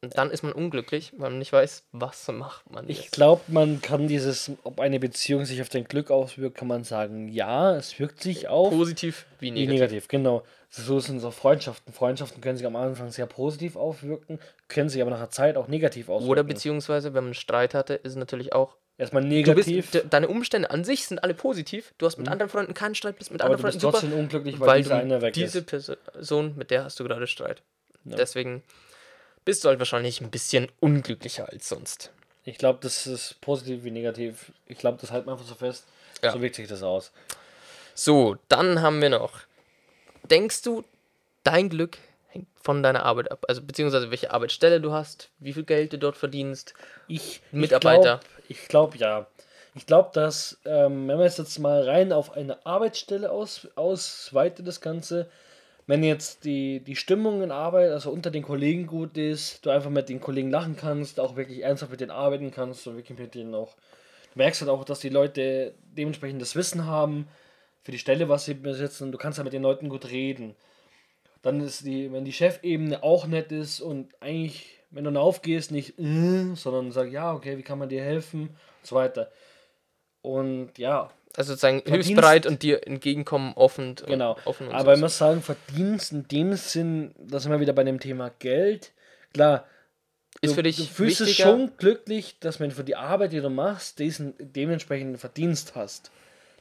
Dann ist man unglücklich, weil man nicht weiß, was macht man Ich jetzt. glaube, man kann dieses, ob eine Beziehung sich auf dein Glück auswirkt, kann man sagen, ja, es wirkt sich auf. Positiv wie Wie negativ. negativ, genau. So sind so Freundschaften. Freundschaften können sich am Anfang sehr positiv aufwirken, können sich aber nach einer Zeit auch negativ auswirken. Oder beziehungsweise, wenn man Streit hatte, ist es natürlich auch Erstmal negativ, bist, de, deine Umstände an sich sind alle positiv. Du hast mit anderen Freunden keinen Streit, bist mit aber anderen du bist Freunden super, trotzdem unglücklich, weil, weil dieser du diese. Person, mit der hast du gerade Streit. Ja. Deswegen bist du halt wahrscheinlich ein bisschen unglücklicher als sonst. Ich glaube, das ist positiv wie negativ. Ich glaube, das halten wir einfach so fest. Ja. So wirkt sich das aus. So, dann haben wir noch. Denkst du, dein Glück hängt von deiner Arbeit ab? Also beziehungsweise welche Arbeitsstelle du hast, wie viel Geld du dort verdienst. Ich, Mitarbeiter. Ich glaube, glaub, ja. Ich glaube, dass, ähm, wenn man es jetzt mal rein auf eine Arbeitsstelle aus, ausweitet, das Ganze, wenn jetzt die, die Stimmung in Arbeit, also unter den Kollegen gut ist, du einfach mit den Kollegen lachen kannst, auch wirklich ernsthaft mit denen arbeiten kannst und wirklich mit denen auch, du merkst halt auch, dass die Leute dementsprechend das Wissen haben für die Stelle, was sie besitzen und du kannst halt mit den Leuten gut reden. Dann ist die, wenn die Chefebene auch nett ist und eigentlich, wenn du aufgehst, nicht, äh, sondern sag, ja, okay, wie kann man dir helfen und so weiter. Und ja, Also sozusagen Verdienst- hilfsbereit und dir entgegenkommen, offen. und- genau. Offen und Aber ich so. muss sagen, Verdienst in dem Sinn, da sind wir wieder bei dem Thema Geld. Klar, ist du, für dich du fühlst wichtiger, schon glücklich, dass du für die Arbeit, die du machst, diesen dementsprechenden Verdienst hast.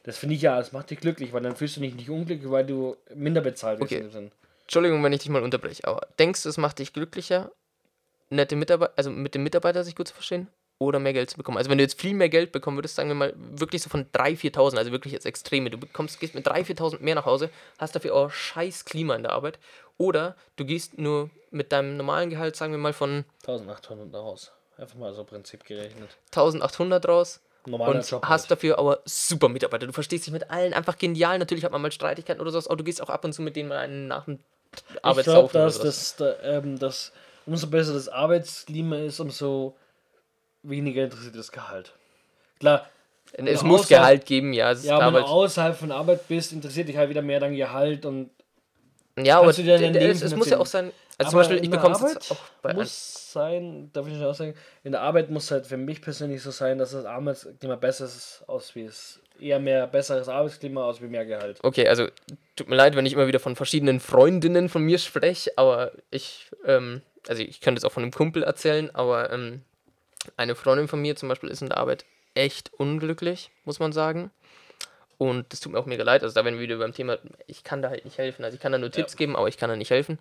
Das finde ich ja, das macht dich glücklich, weil dann fühlst du dich nicht unglücklich, weil du minder bezahlt wirst. Okay. Entschuldigung, wenn ich dich mal unterbreche, aber denkst du, es macht dich glücklicher, nette Mitarbeiter, also mit dem Mitarbeiter sich gut zu verstehen oder mehr Geld zu bekommen? Also wenn du jetzt viel mehr Geld bekommen würdest, sagen wir mal wirklich so von 3.000, 4.000, also wirklich jetzt Extreme, du bekommst, gehst mit 3.000, 4.000 mehr nach Hause, hast dafür auch scheiß Klima in der Arbeit oder du gehst nur mit deinem normalen Gehalt, sagen wir mal von 1800 daraus. Einfach mal so Prinzip gerechnet. 1.800 raus Normaler und Job. hast halt. dafür aber super Mitarbeiter. Du verstehst dich mit allen einfach genial. Natürlich hat man mal Streitigkeiten oder sowas, aber du gehst auch ab und zu mit denen mal einen nach dem Ich glaube, Arbeitslaufen dass sowas. das, da, ähm, das umso besser das Arbeitsklima ist, umso weniger interessiert das Gehalt. Klar, Es muss außerhalb- Gehalt geben, ja. Es ja, wenn du außerhalb von Arbeit bist, interessiert dich halt wieder mehr dein Gehalt und ja, aber es, es muss ja auch sein. Also zum Aber Beispiel, ich bekomme es jetzt auch bei muss sein, darf ich nicht auch sagen, in der Arbeit muss halt für mich persönlich so sein, dass das Arbeitsklima besser ist, aus wie es eher mehr besseres Arbeitsklima aus wie mehr Gehalt. Okay, also tut mir leid, wenn ich immer wieder von verschiedenen Freundinnen von mir spreche, aber ich, ähm, also ich könnte es auch von einem Kumpel erzählen, aber ähm, eine Freundin von mir zum Beispiel ist in der Arbeit echt unglücklich, muss man sagen. Und das tut mir auch mega leid. Also da werden wir wieder beim Thema, ich kann da halt nicht helfen. Also ich kann da nur Tipps geben, aber ich kann da nicht helfen.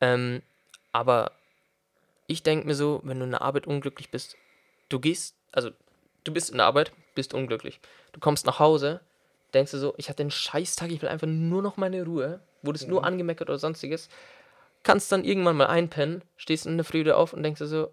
Ähm, aber ich denke mir so, wenn du in der Arbeit unglücklich bist, du gehst, also du bist in der Arbeit, bist unglücklich. Du kommst nach Hause, denkst du so, ich hatte einen Scheißtag, ich will einfach nur noch meine Ruhe, wurdest nur angemeckert oder sonstiges, kannst dann irgendwann mal einpennen, stehst in der Früh wieder auf und denkst dir so,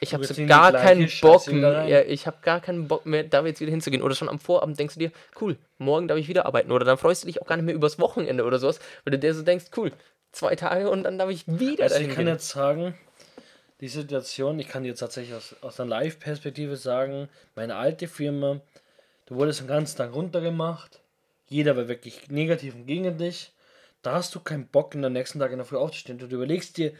ich habe so gar keinen Bock mehr, ich habe gar keinen Bock mehr, da jetzt wieder hinzugehen. Oder schon am Vorabend denkst du dir, cool, morgen darf ich wieder arbeiten. Oder dann freust du dich auch gar nicht mehr übers Wochenende oder sowas, weil du dir so denkst, cool, zwei Tage und dann darf ich wieder Also ich kann gehen. jetzt sagen, die Situation, ich kann dir jetzt tatsächlich aus, aus einer Live-Perspektive sagen, meine alte Firma, du wurdest den ganzen Tag runtergemacht, jeder war wirklich negativ und gegen dich, da hast du keinen Bock, in der nächsten Tag in der Früh aufzustehen. Du überlegst dir,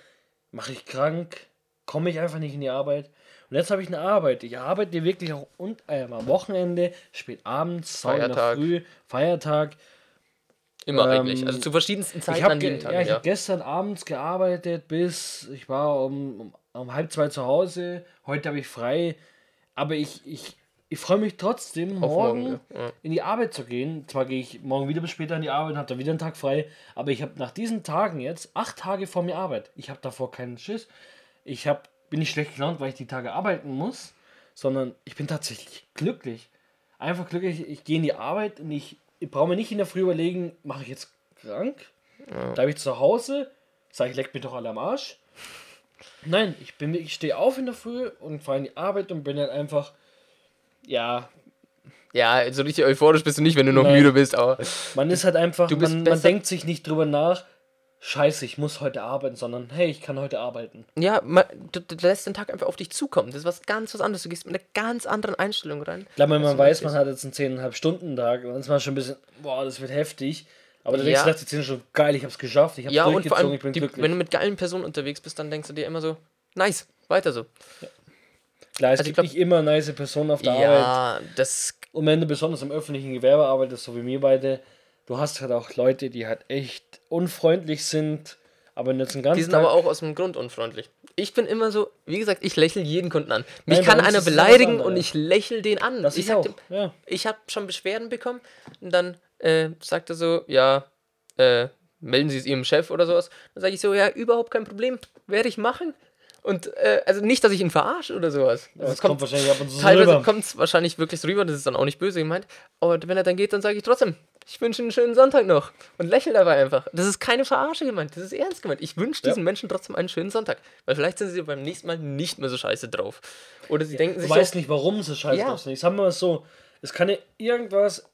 mache ich krank, komme ich einfach nicht in die Arbeit. Und jetzt habe ich eine Arbeit. Ich arbeite wirklich auch und, äh, am Wochenende, spät abends, Feiertag. Früh, Feiertag. Immer ähm, eigentlich. Also zu verschiedensten Zeiten Ich habe an jedem Tag. ja, ich Ja, hab gestern abends gearbeitet bis ich war um, um, um halb zwei zu Hause. Heute habe ich frei. Aber ich, ich, ich freue mich trotzdem, morgen, morgen. Ja. in die Arbeit zu gehen. Zwar gehe ich morgen wieder bis später in die Arbeit und habe dann wieder einen Tag frei. Aber ich habe nach diesen Tagen jetzt acht Tage vor mir Arbeit. Ich habe davor keinen Schiss. Ich hab, bin nicht schlecht gelaunt, weil ich die Tage arbeiten muss, sondern ich bin tatsächlich glücklich. Einfach glücklich. Ich gehe in die Arbeit und ich, ich brauche mir nicht in der Früh überlegen, mache ich jetzt krank. Da habe ich zu Hause, sage ich, leck mich doch alle am Arsch. Nein, ich bin ich stehe auf in der Früh und fahre in die Arbeit und bin halt einfach, ja, Ja, so richtig euphorisch bist du nicht, wenn du noch Nein. müde bist, aber man ist halt einfach, Du bist man, man denkt sich nicht drüber nach, scheiße, ich muss heute arbeiten, sondern hey, ich kann heute arbeiten. ja, man, du, du lässt den Tag einfach auf dich zukommen. Das ist was ganz was anderes. Du gehst mit einer ganz anderen Einstellung rein. Klar, wenn man weiß, man hat jetzt einen 10,5 Stunden Tag, dann ist man schon ein bisschen, boah, das wird heftig. Aber dann Ja. denkst du der 10 schon, geil, ich hab's geschafft, ich hab's Ja, und vor durchgezogen, allem, ich bin die, glücklich. wenn du mit geilen Personen unterwegs bist, dann denkst du dir immer so, nice, weiter so. Klar, es also ich gibt glaub- nicht immer nice Personen auf der Arbeit. Ja, das Und wenn du besonders im öffentlichen Gewerbe arbeitest, so wie wir beide, du hast halt auch Leute, die halt echt unfreundlich sind, aber jetzt einen ganzen Die sind Tag, aber auch aus dem Grund unfreundlich. Ich bin immer so, wie gesagt, ich lächle jeden Kunden an. Mich Nein, kann einer beleidigen und ich lächle den an. Das ich auch, dem- ja. ich habe schon Beschwerden bekommen und dann äh, sagt er so, ja, äh, melden Sie es Ihrem Chef oder sowas. Dann sage ich so, ja, überhaupt kein Problem, werde ich machen. Und äh, also nicht, dass ich ihn verarsche oder sowas. Also Das es kommt wahrscheinlich ab und zu so Teilweise kommt es wahrscheinlich wirklich so rüber, das ist dann auch nicht böse gemeint. Aber wenn er dann geht, dann sage ich trotzdem, ich wünsche einen schönen Sonntag noch. Und lächle dabei einfach. Das ist keine Verarsche gemeint, das ist ernst gemeint. Ich wünsche diesen Menschen trotzdem einen schönen Sonntag. Weil vielleicht sind sie beim nächsten Mal nicht mehr so scheiße drauf. Oder sie denken Du sich weißt so, nicht, warum sie scheiße Ja. drauf sind. Ich sag mal so, es kann ja irgendwas,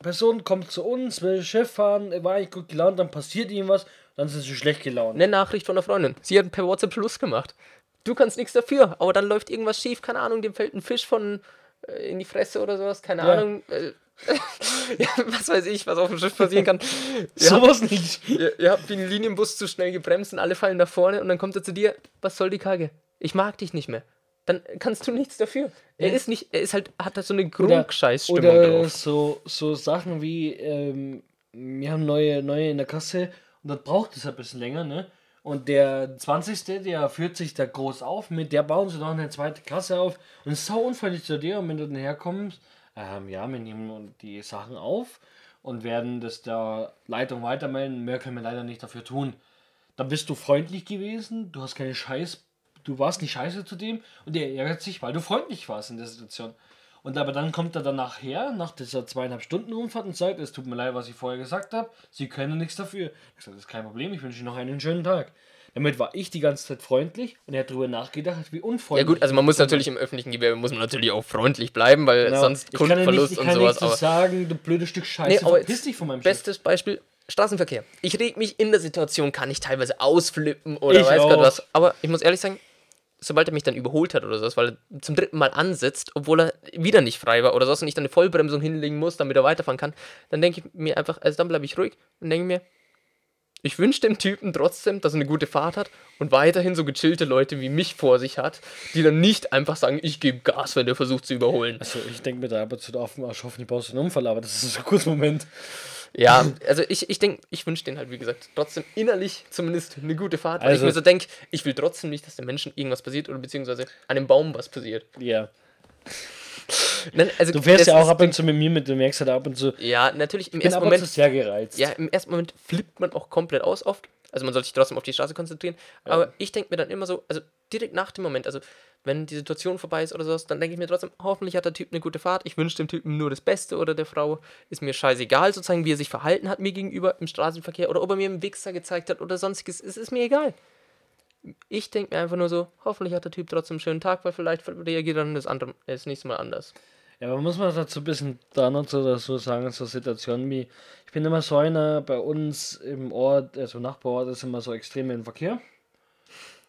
Person kommt zu uns, will Chef fahren, war eigentlich gut gelaunt, dann passiert ihm was, dann sind sie schlecht gelaunt. eine Nachricht von einer Freundin. Sie hat per WhatsApp Schluss gemacht. Du kannst nichts dafür, aber dann läuft irgendwas schief, keine Ahnung, dem fällt ein Fisch von in die Fresse oder sowas, keine Ja. Ahnung. Äh, ja, was weiß ich, was auf dem Schiff passieren kann. Sowas nicht. Ihr, ihr habt ein Linienbus zu schnell gebremst und alle fallen nach vorne und dann kommt er zu dir, was soll die Kacke? Ich mag dich nicht mehr. Dann kannst du nichts dafür. Er Ja. ist nicht, er ist halt, hat da so eine Oder, Grundscheißstimmung oder drauf. so, so Sachen wie, ähm, wir haben neue, neue in der Kasse und das braucht es ein bisschen länger, ne? Und der 20. der führt sich da groß auf, mit der bauen sie noch eine zweite Klasse auf und ist sau unfreundlich zu dir und wenn du dann herkommst, ähm, ja, wir nehmen die Sachen auf und werden das der Leitung weitermelden, mehr können wir leider nicht dafür tun. Dann bist du freundlich gewesen, du hast keine Scheiß, du warst nicht scheiße zu dem und der ärgert sich, weil du freundlich warst in der Situation. Und aber dann kommt er dann nachher, nach dieser zweieinhalb Stunden Rundfahrt und sagt, es tut mir leid, was ich vorher gesagt habe, Sie können nichts dafür. Ich sage, das ist kein Problem, ich wünsche Ihnen noch einen schönen Tag. Damit war ich die ganze Zeit freundlich und er hat darüber nachgedacht, wie Ja unfreundlich. gut, also man muss natürlich im öffentlichen Gewerbe muss man natürlich auch freundlich bleiben, weil Genau. sonst ich kann ja nicht, Kundenverlust ich und kann sowas. nicht so Aber sagen, du blödes Stück Scheiße, Nee, aber verpiss dich von meinem Chef. bestes Beispiel Straßenverkehr. Ich reg mich in der Situation, kann ich teilweise ausflippen oder Ich weiß Gott was. Aber ich muss ehrlich sagen, sobald er mich dann überholt hat oder sowas, weil er zum dritten Mal ansitzt, obwohl er wieder nicht frei war oder sonst nicht eine Vollbremsung hinlegen muss, damit er weiterfahren kann, dann denke ich mir einfach, also dann bleibe ich ruhig und denke mir, ich wünsche dem Typen trotzdem, dass er eine gute Fahrt hat und weiterhin so gechillte Leute wie mich vor sich hat, die dann nicht einfach sagen, ich gebe Gas, wenn der versucht zu überholen. Also ich denke mir da aber zu auf dem Arsch, hoffentlich baust einen Unfall, aber das ist so ein kurzer Moment. Ja, also ich, ich denke, ich wünsche denen halt, wie gesagt, trotzdem innerlich zumindest eine gute Fahrt, weil Also- ich mir so denke, ich will trotzdem nicht, dass den Menschen irgendwas passiert oder beziehungsweise einem Baum was passiert. Ja. Nein, also Du fährst ja auch ab und zu mit mir mit, du merkst halt ab und zu. Ja, natürlich, im ersten Moment sehr gereizt. Ja, im ersten Moment flippt man auch komplett aus oft. Also man soll sich trotzdem auf die Straße konzentrieren. Aber ich denke mir dann immer so, also direkt nach dem Moment, also wenn die Situation vorbei ist oder sowas, dann denke ich mir trotzdem, hoffentlich hat der Typ eine gute Fahrt. Ich wünsche dem Typen nur das Beste oder der Frau. Ist mir scheißegal, sozusagen, wie er sich verhalten hat mir gegenüber im Straßenverkehr oder ob er mir einen Wichser gezeigt hat oder sonstiges. Es ist mir egal. Ich denke mir einfach nur so, hoffentlich hat der Typ trotzdem einen schönen Tag, weil vielleicht reagiert dann das, andere, das nächste Mal anders. Ja, aber muss man dazu ein bisschen da noch so dazu sagen, so Situationen wie, ich bin immer so einer bei uns im Ort, also Nachbarort ist immer so extrem im Verkehr.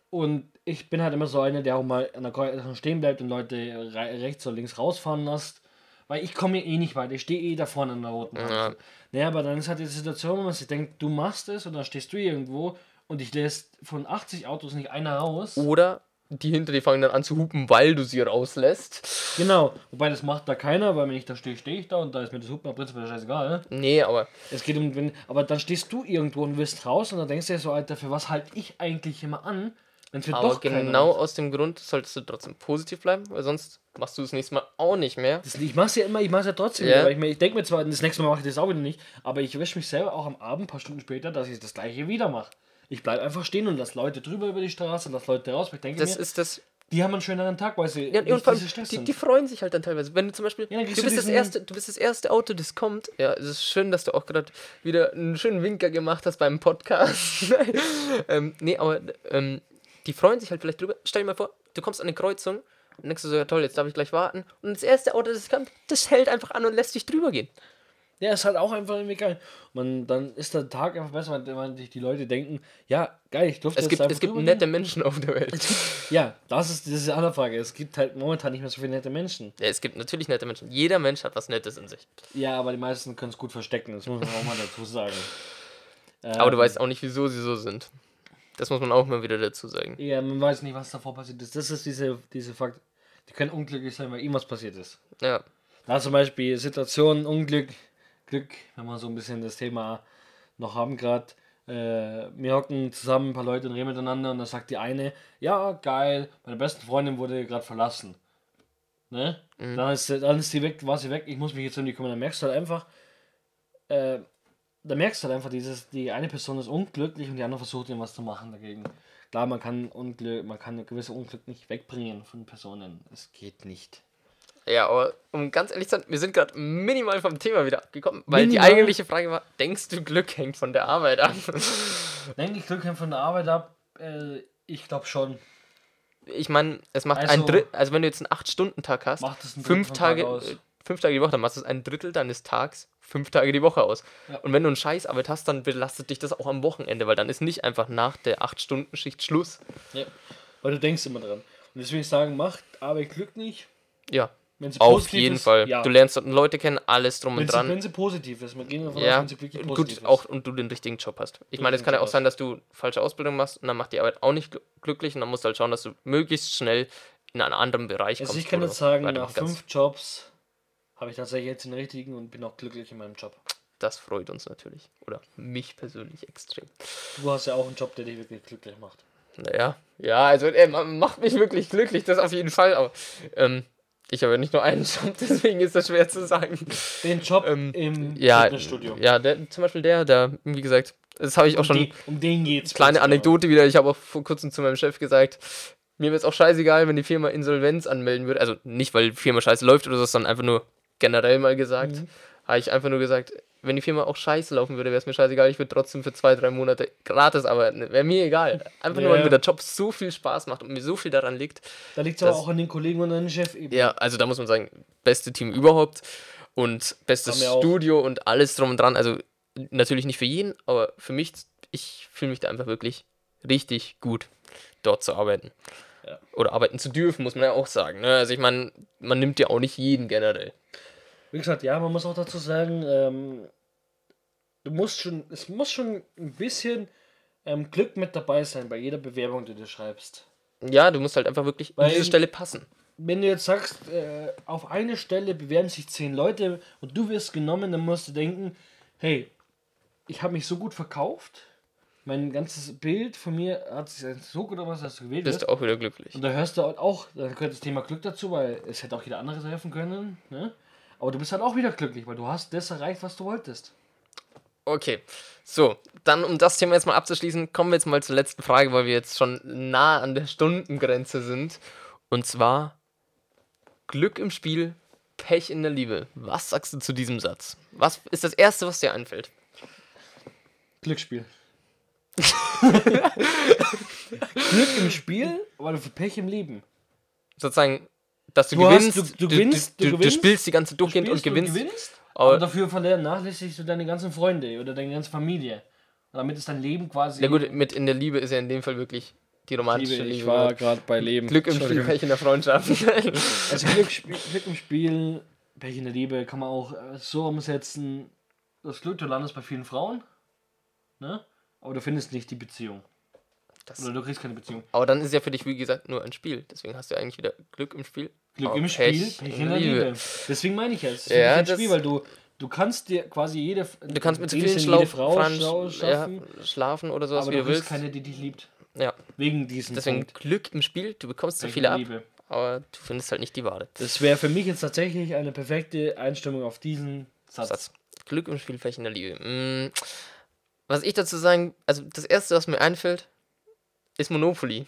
Und ich bin halt immer so einer, der auch mal an der Kreuzung stehen bleibt und Leute re rechts oder links rausfahren lässt. Weil ich komme eh nicht weiter, ich stehe eh da vorne an der roten Ampel. Ja. Naja, aber dann ist halt die Situation, wo man sich denkt, du machst es und dann stehst du irgendwo und ich lässt von 80 Autos nicht einer raus. Oder die hinter dir fangen dann an zu hupen, weil du sie rauslässt. Genau, wobei das macht da keiner, weil wenn ich da stehe, stehe ich da und da ist mir das Hupen prinzipiell scheißegal. Ne? Nee, aber Es geht um, wenn, aber dann stehst du irgendwo und wirst raus und dann denkst du dir so, Alter, für was halte ich eigentlich immer an, wenn es mir Aber doch genau aus dem Grund solltest du trotzdem positiv bleiben, weil sonst machst du das nächste Mal auch nicht mehr. Das, ich mach's ja immer, ich mach's ja trotzdem. Ja. wieder, Weil ich, ich denke mir zwar, das nächste Mal mache ich das auch wieder nicht, aber ich wische mich selber auch am Abend, ein paar Stunden später, dass ich das gleiche wieder mache. Ich bleibe einfach stehen und lasse Leute drüber über die Straße, lasse Leute raus. Ich denke Das mir, ist das die haben einen schöneren Tag, weil sie Ja, und nicht vor allem, die, die freuen sich halt dann teilweise. Wenn du zum Beispiel, Ja, du, kriegst bist du das erste, du bist das erste Auto, das kommt. Ja, es ist schön, dass du auch gerade wieder einen schönen Winker gemacht hast beim Podcast. ähm, nee, aber ähm, die freuen sich halt vielleicht drüber. Stell dir mal vor, du kommst an eine Kreuzung und denkst du so, ja toll, jetzt darf ich gleich warten. Und das erste Auto, das kommt, das hält einfach an und lässt dich drüber gehen. Ja, ist halt auch einfach irgendwie geil. Man, dann ist der Tag einfach besser, wenn, wenn sich die Leute denken, ja, geil, ich durfte Es gibt, es gibt nette. Menschen auf der Welt. Ja, das ist diese andere Frage. Es gibt halt momentan nicht mehr so viele nette Menschen. Ja, es gibt natürlich nette Menschen. Jeder Mensch hat was Nettes in sich. Ja, aber die meisten können es gut verstecken, das muss man auch mal dazu sagen. Aber du Ähm, weißt auch nicht, wieso sie so sind. Das muss man auch mal wieder dazu sagen. Ja, man weiß nicht, was davor passiert ist. Das ist diese, diese Fakt. Die können unglücklich sein, weil ihm was passiert ist. Ja. Da zum Beispiel Situationen, Unglück, Glück, wenn wir so ein bisschen das Thema noch haben gerade. Äh, wir hocken zusammen, ein paar Leute und reden miteinander und dann sagt die eine, ja, geil, meine beste Freundin wurde gerade verlassen. Ne? Dann, ist, dann ist sie weg, war sie weg, ich muss mich jetzt um die kümmern. Dann merkst du halt einfach, äh, da merkst du halt einfach, dieses, die eine Person ist unglücklich und die andere versucht irgendwas zu machen dagegen. Klar, man kann Unglück, man kann gewisse Unglück nicht wegbringen von Personen. Es geht nicht. Ja, aber um ganz ehrlich zu sein, wir sind gerade minimal vom Thema wieder abgekommen, weil Minimal? die eigentliche Frage war, denkst du, Glück hängt von der Arbeit ab? Denke ich Glück hängt von der Arbeit ab? Äh, ich glaube schon. Ich meine, es macht Also- ein Drittel, also wenn du jetzt einen 8-Stunden-Tag hast, fünf Tag Tage, aus. äh, fünf Tage die Woche, dann machst du es ein Drittel deines Tags, fünf Tage die Woche aus. Ja. Und wenn du einen Scheißarbeit hast, dann belastet dich das auch am Wochenende, weil dann ist nicht einfach nach der 8-Stunden-Schicht Schluss. Ja. Weil du denkst immer dran. Und deswegen sagen, macht Arbeit Glück nicht. Ja, Wenn sie auf jeden ist, Fall. Ja. Du lernst Leute kennen, alles drum wenn, und sie, dran. wenn sie positiv ist. Wir gehen davon aus, Ja, wenn sie wirklich gut, positiv ist. auch und du den richtigen Job hast. Ich meine, es kann ja auch sein, dass du falsche Ausbildung machst und dann macht die Arbeit auch nicht gl- glücklich und dann musst du halt schauen, dass du möglichst schnell in einen anderen Bereich Also kommst. ich kann jetzt sagen, nach fünf Jobs habe ich tatsächlich jetzt den richtigen und bin auch glücklich in meinem Job. Das freut uns natürlich. Oder mich persönlich extrem. Du hast ja auch einen Job, der dich wirklich glücklich macht. Naja, ja, also er ma- macht mich wirklich glücklich, das auf jeden Fall. Aber ähm, ich habe ja nicht nur einen Job, deswegen ist das schwer zu sagen. Den Job Ähm, im Ja, Fitnessstudio. ja der, zum Beispiel der, der, wie gesagt, das habe ich auch um, schon. den, um den geht's. Kleine kurz, Anekdote wieder. Ich habe auch vor kurzem zu meinem Chef gesagt, mir wäre es auch scheißegal, wenn die Firma Insolvenz anmelden würde. Also nicht, weil die Firma scheiße läuft oder so, sondern einfach nur generell mal gesagt. Mhm. Habe ich einfach nur gesagt, wenn die Firma auch scheiße laufen würde, wäre es mir scheißegal. Ich würde trotzdem für zwei, drei Monate gratis arbeiten. Wäre mir egal. Einfach nur, weil mir der Job so viel Spaß macht und mir so viel daran liegt. Da liegt es aber auch an den Kollegen und an den Chef eben. Ja, also da muss man sagen, beste Team überhaupt und bestes auch. Studio und alles drum und dran. Also natürlich nicht für jeden, aber für mich, ich fühle mich da einfach wirklich richtig gut, dort zu arbeiten. Ja. Oder arbeiten zu dürfen, muss man ja auch sagen. Ne? Also ich meine, man nimmt ja auch nicht jeden generell. Wie gesagt, ja, man muss auch dazu sagen, ähm, du musst schon, es muss schon ein bisschen ähm, Glück mit dabei sein bei jeder Bewerbung, die du schreibst. Ja, du musst halt einfach wirklich Weil- an diese Stelle passen. Wenn du jetzt sagst, äh, auf eine Stelle bewerben sich zehn Leute und du wirst genommen, dann musst du denken, hey, ich habe mich so gut verkauft, mein ganzes Bild von mir hat sich so gut aus, dass du gewählt Bist wirst. du auch wieder glücklich. Und da hörst du auch, da gehört das Thema Glück dazu, weil es hätte auch jeder andere helfen können. Ne? Aber du bist halt auch wieder glücklich, weil du hast das erreicht, was du wolltest. Okay, so, dann um das Thema jetzt mal abzuschließen, kommen wir jetzt mal zur letzten Frage, weil wir jetzt schon nah an der Stundengrenze sind. Und zwar Glück im Spiel, Pech in der Liebe. Was sagst du zu diesem Satz? Was ist das Erste, was dir einfällt? Glücksspiel. Glück im Spiel, aber für Pech im Leben. Sozusagen, dass du, Du hast- gewinnst, du- du gewinnst, du, du du, gewinnst, spielst die ganze durchgehend und gewinnst. gewinnst aber- dafür vernachlässigst du deine ganzen Freunde oder deine ganze Familie. Und damit ist dein Leben quasi. Ja gut, mit in der Liebe ist ja in dem Fall wirklich die romantische Liebe, Liebe. ich war gerade bei Leben. Glück im Spiel. Pech in der Freundschaft. Also Glück, Glück im Spiel, Pech in der Liebe kann man auch äh, so umsetzen. Das Glück, du landest bei vielen Frauen, ne? aber du findest nicht die Beziehung. Das, Oder du kriegst keine Beziehung. aber dann ist ja für dich, wie gesagt, nur ein Spiel. Deswegen hast du eigentlich wieder Glück im Spiel. Glück aber im Spiel, Pech in der Liebe. Deswegen meine ich ja, es ist Ja, ein Spiel, weil du, du kannst dir quasi jede Du kannst mit so vielen Schlau Frau Frauen schlau sch- ja, schaffen, schlafen oder sowas, aber wie du du willst. keine, die dich liebt. Ja, Wegen diesem deswegen Punkt. Glück im Spiel. Du bekommst so Pech in viele der ab, Liebe. aber du findest halt nicht die Ware. Das wäre für mich jetzt tatsächlich eine perfekte Einstimmung auf diesen Satz. Satz. Glück im Spiel, Pech in der Liebe. Mm, was ich dazu sagen, also das erste, was mir einfällt, ist Monopoly.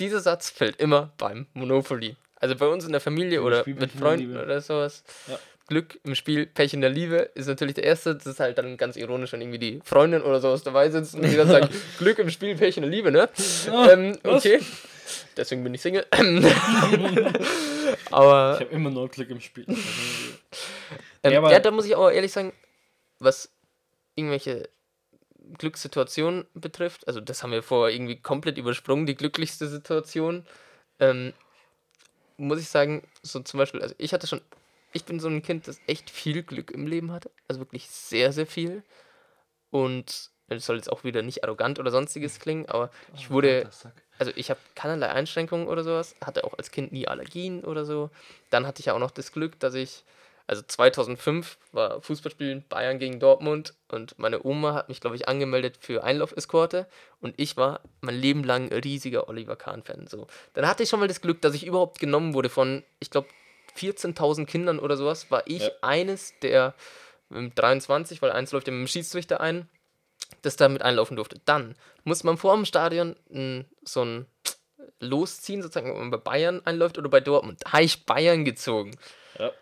dieser Satz fällt immer beim Monopoly. Also bei uns in der Familie oder Spiel mit Freunden oder sowas. Ja. Glück im Spiel, Pech in der Liebe ist natürlich der erste. Das ist halt dann ganz ironisch, wenn irgendwie die Freundin oder sowas dabei sitzt und die dann sagt, Glück im Spiel, Pech in der Liebe, ne? ähm, was? okay. Deswegen bin ich Single. Aber Ich habe immer nur Glück im Spiel. Ähm, Ja, ja, da muss ich auch ehrlich sagen, was irgendwelche Glückssituationen betrifft, also das haben wir vorher irgendwie komplett übersprungen, die glücklichste Situation, ähm, muss ich sagen, so zum Beispiel, also ich hatte schon, ich bin so ein Kind, das echt viel Glück im Leben hatte, also wirklich sehr, sehr viel. Und es soll jetzt auch wieder nicht arrogant oder sonstiges klingen, aber ich wurde, also ich habe keinerlei Einschränkungen oder sowas, hatte auch als Kind nie Allergien oder so. Dann hatte ich ja auch noch das Glück, dass ich, also 2005 war Fußballspielen Bayern gegen Dortmund und meine Oma hat mich, glaube ich, angemeldet für Einlauf-Eskorte und ich war mein Leben lang ein riesiger Oliver Kahn-Fan. So. Dann hatte ich schon mal das Glück, dass ich überhaupt genommen wurde von, ich glaube, 14.000 Kindern oder sowas, war ich Ja. eines der ähm, 23, weil eins läuft ja mit dem Schiedsrichter ein, das da mit einlaufen durfte. Dann muss man vor dem Stadion n, so ein Losziehen, sozusagen, wenn man bei Bayern einläuft oder bei Dortmund. Da habe ich Bayern gezogen. Ja.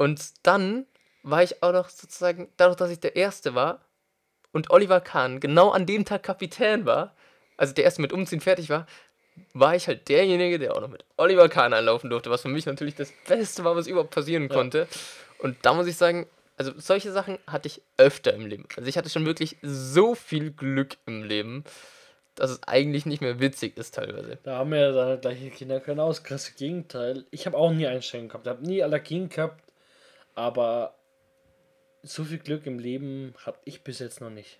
Und dann war ich auch noch sozusagen, dadurch, dass ich der Erste war und Oliver Kahn genau an dem Tag Kapitän war, also der Erste mit Umziehen fertig war, war ich halt derjenige, der auch noch mit Oliver Kahn einlaufen durfte, was für mich natürlich das Beste war, was überhaupt passieren konnte. Und da muss ich sagen, also solche Sachen hatte ich öfter im Leben. Also ich hatte schon wirklich so viel Glück im Leben, dass es eigentlich nicht mehr witzig ist teilweise. Da haben wir dann gleiche Kinder können aus. Krass Gegenteil. Ich habe auch nie Einschränkungen gehabt. Ich habe nie Allergien gehabt. Aber so viel Glück im Leben habe ich bis jetzt noch nicht.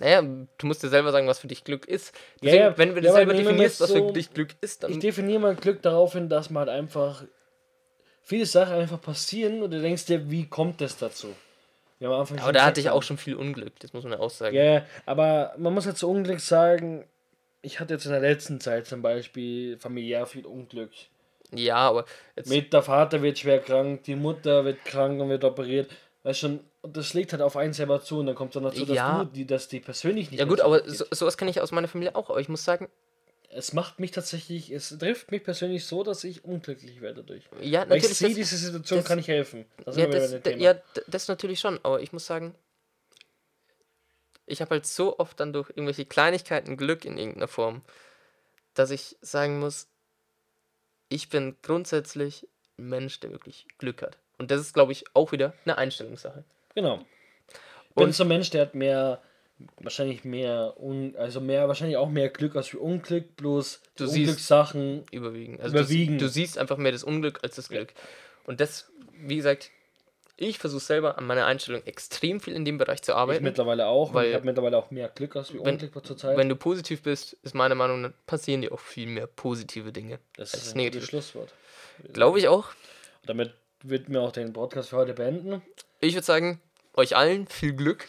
Naja, du musst dir selber sagen, was für dich Glück ist. Ja, Deswegen, ja, wenn du ja, selber definierst, das was so- für dich Glück ist, dann Ich definiere mal Glück darauf hin, dass man halt einfach viele Sachen einfach passieren und du denkst dir, wie kommt es dazu? Anfang Aber da gesagt, hatte ich auch schon viel Unglück, das muss man ja auch sagen. Ja, ja, aber man muss jetzt zu Unglück sagen, ich hatte jetzt in der letzten Zeit zum Beispiel familiär viel Unglück. Ja, aber jetzt, Mit der Vater wird schwer krank, die Mutter wird krank und wird operiert. Weißt schon, das schlägt halt auf einen selber zu und dann kommt dann dazu, dass Ja. du die, dass die persönlich nicht ja gut, aber so, sowas kenne ich aus meiner Familie auch. Aber ich muss sagen, es macht mich tatsächlich, es trifft mich persönlich so, dass ich unglücklich werde dadurch. ja, Weil ich natürlich. sehe das- diese Situation, das- kann ich helfen. Das ja, das, ja, das natürlich schon. Aber ich muss sagen, ich habe halt so oft dann durch irgendwelche Kleinigkeiten Glück in irgendeiner Form, dass ich sagen muss, ich bin grundsätzlich ein Mensch, der wirklich Glück hat. Und das ist, glaube ich, auch wieder eine Einstellungssache. Genau. Ich bin Und- so ein Mensch, der hat mehr, wahrscheinlich mehr, un, also mehr, wahrscheinlich auch mehr Glück als für Unglück, bloß Du Unglückssachen. überwiegen. Also Überwiegen. Du, du siehst einfach mehr das Unglück als das Glück. Und das, wie gesagt, ich versuche selber an meiner Einstellung extrem viel in dem Bereich zu Ich arbeiten. mittlerweile auch, weil ich habe mittlerweile auch mehr Glück als für Wenn- Unglück zurzeit. Wenn du positiv bist, ist meiner Meinung nach passieren dir auch viel mehr positive Dinge. das als ist ein negativ. gutes Schlusswort. Glaube ich auch. Damit wird mir auch den Podcast für heute beenden. Ich würde sagen, euch allen viel Glück.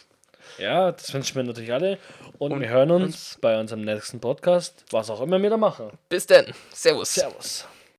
Ja, das wünschen wir natürlich alle. Und, Und wir hören uns bei unserem nächsten Podcast, was auch immer wir da machen. Bis dann. Servus. Servus.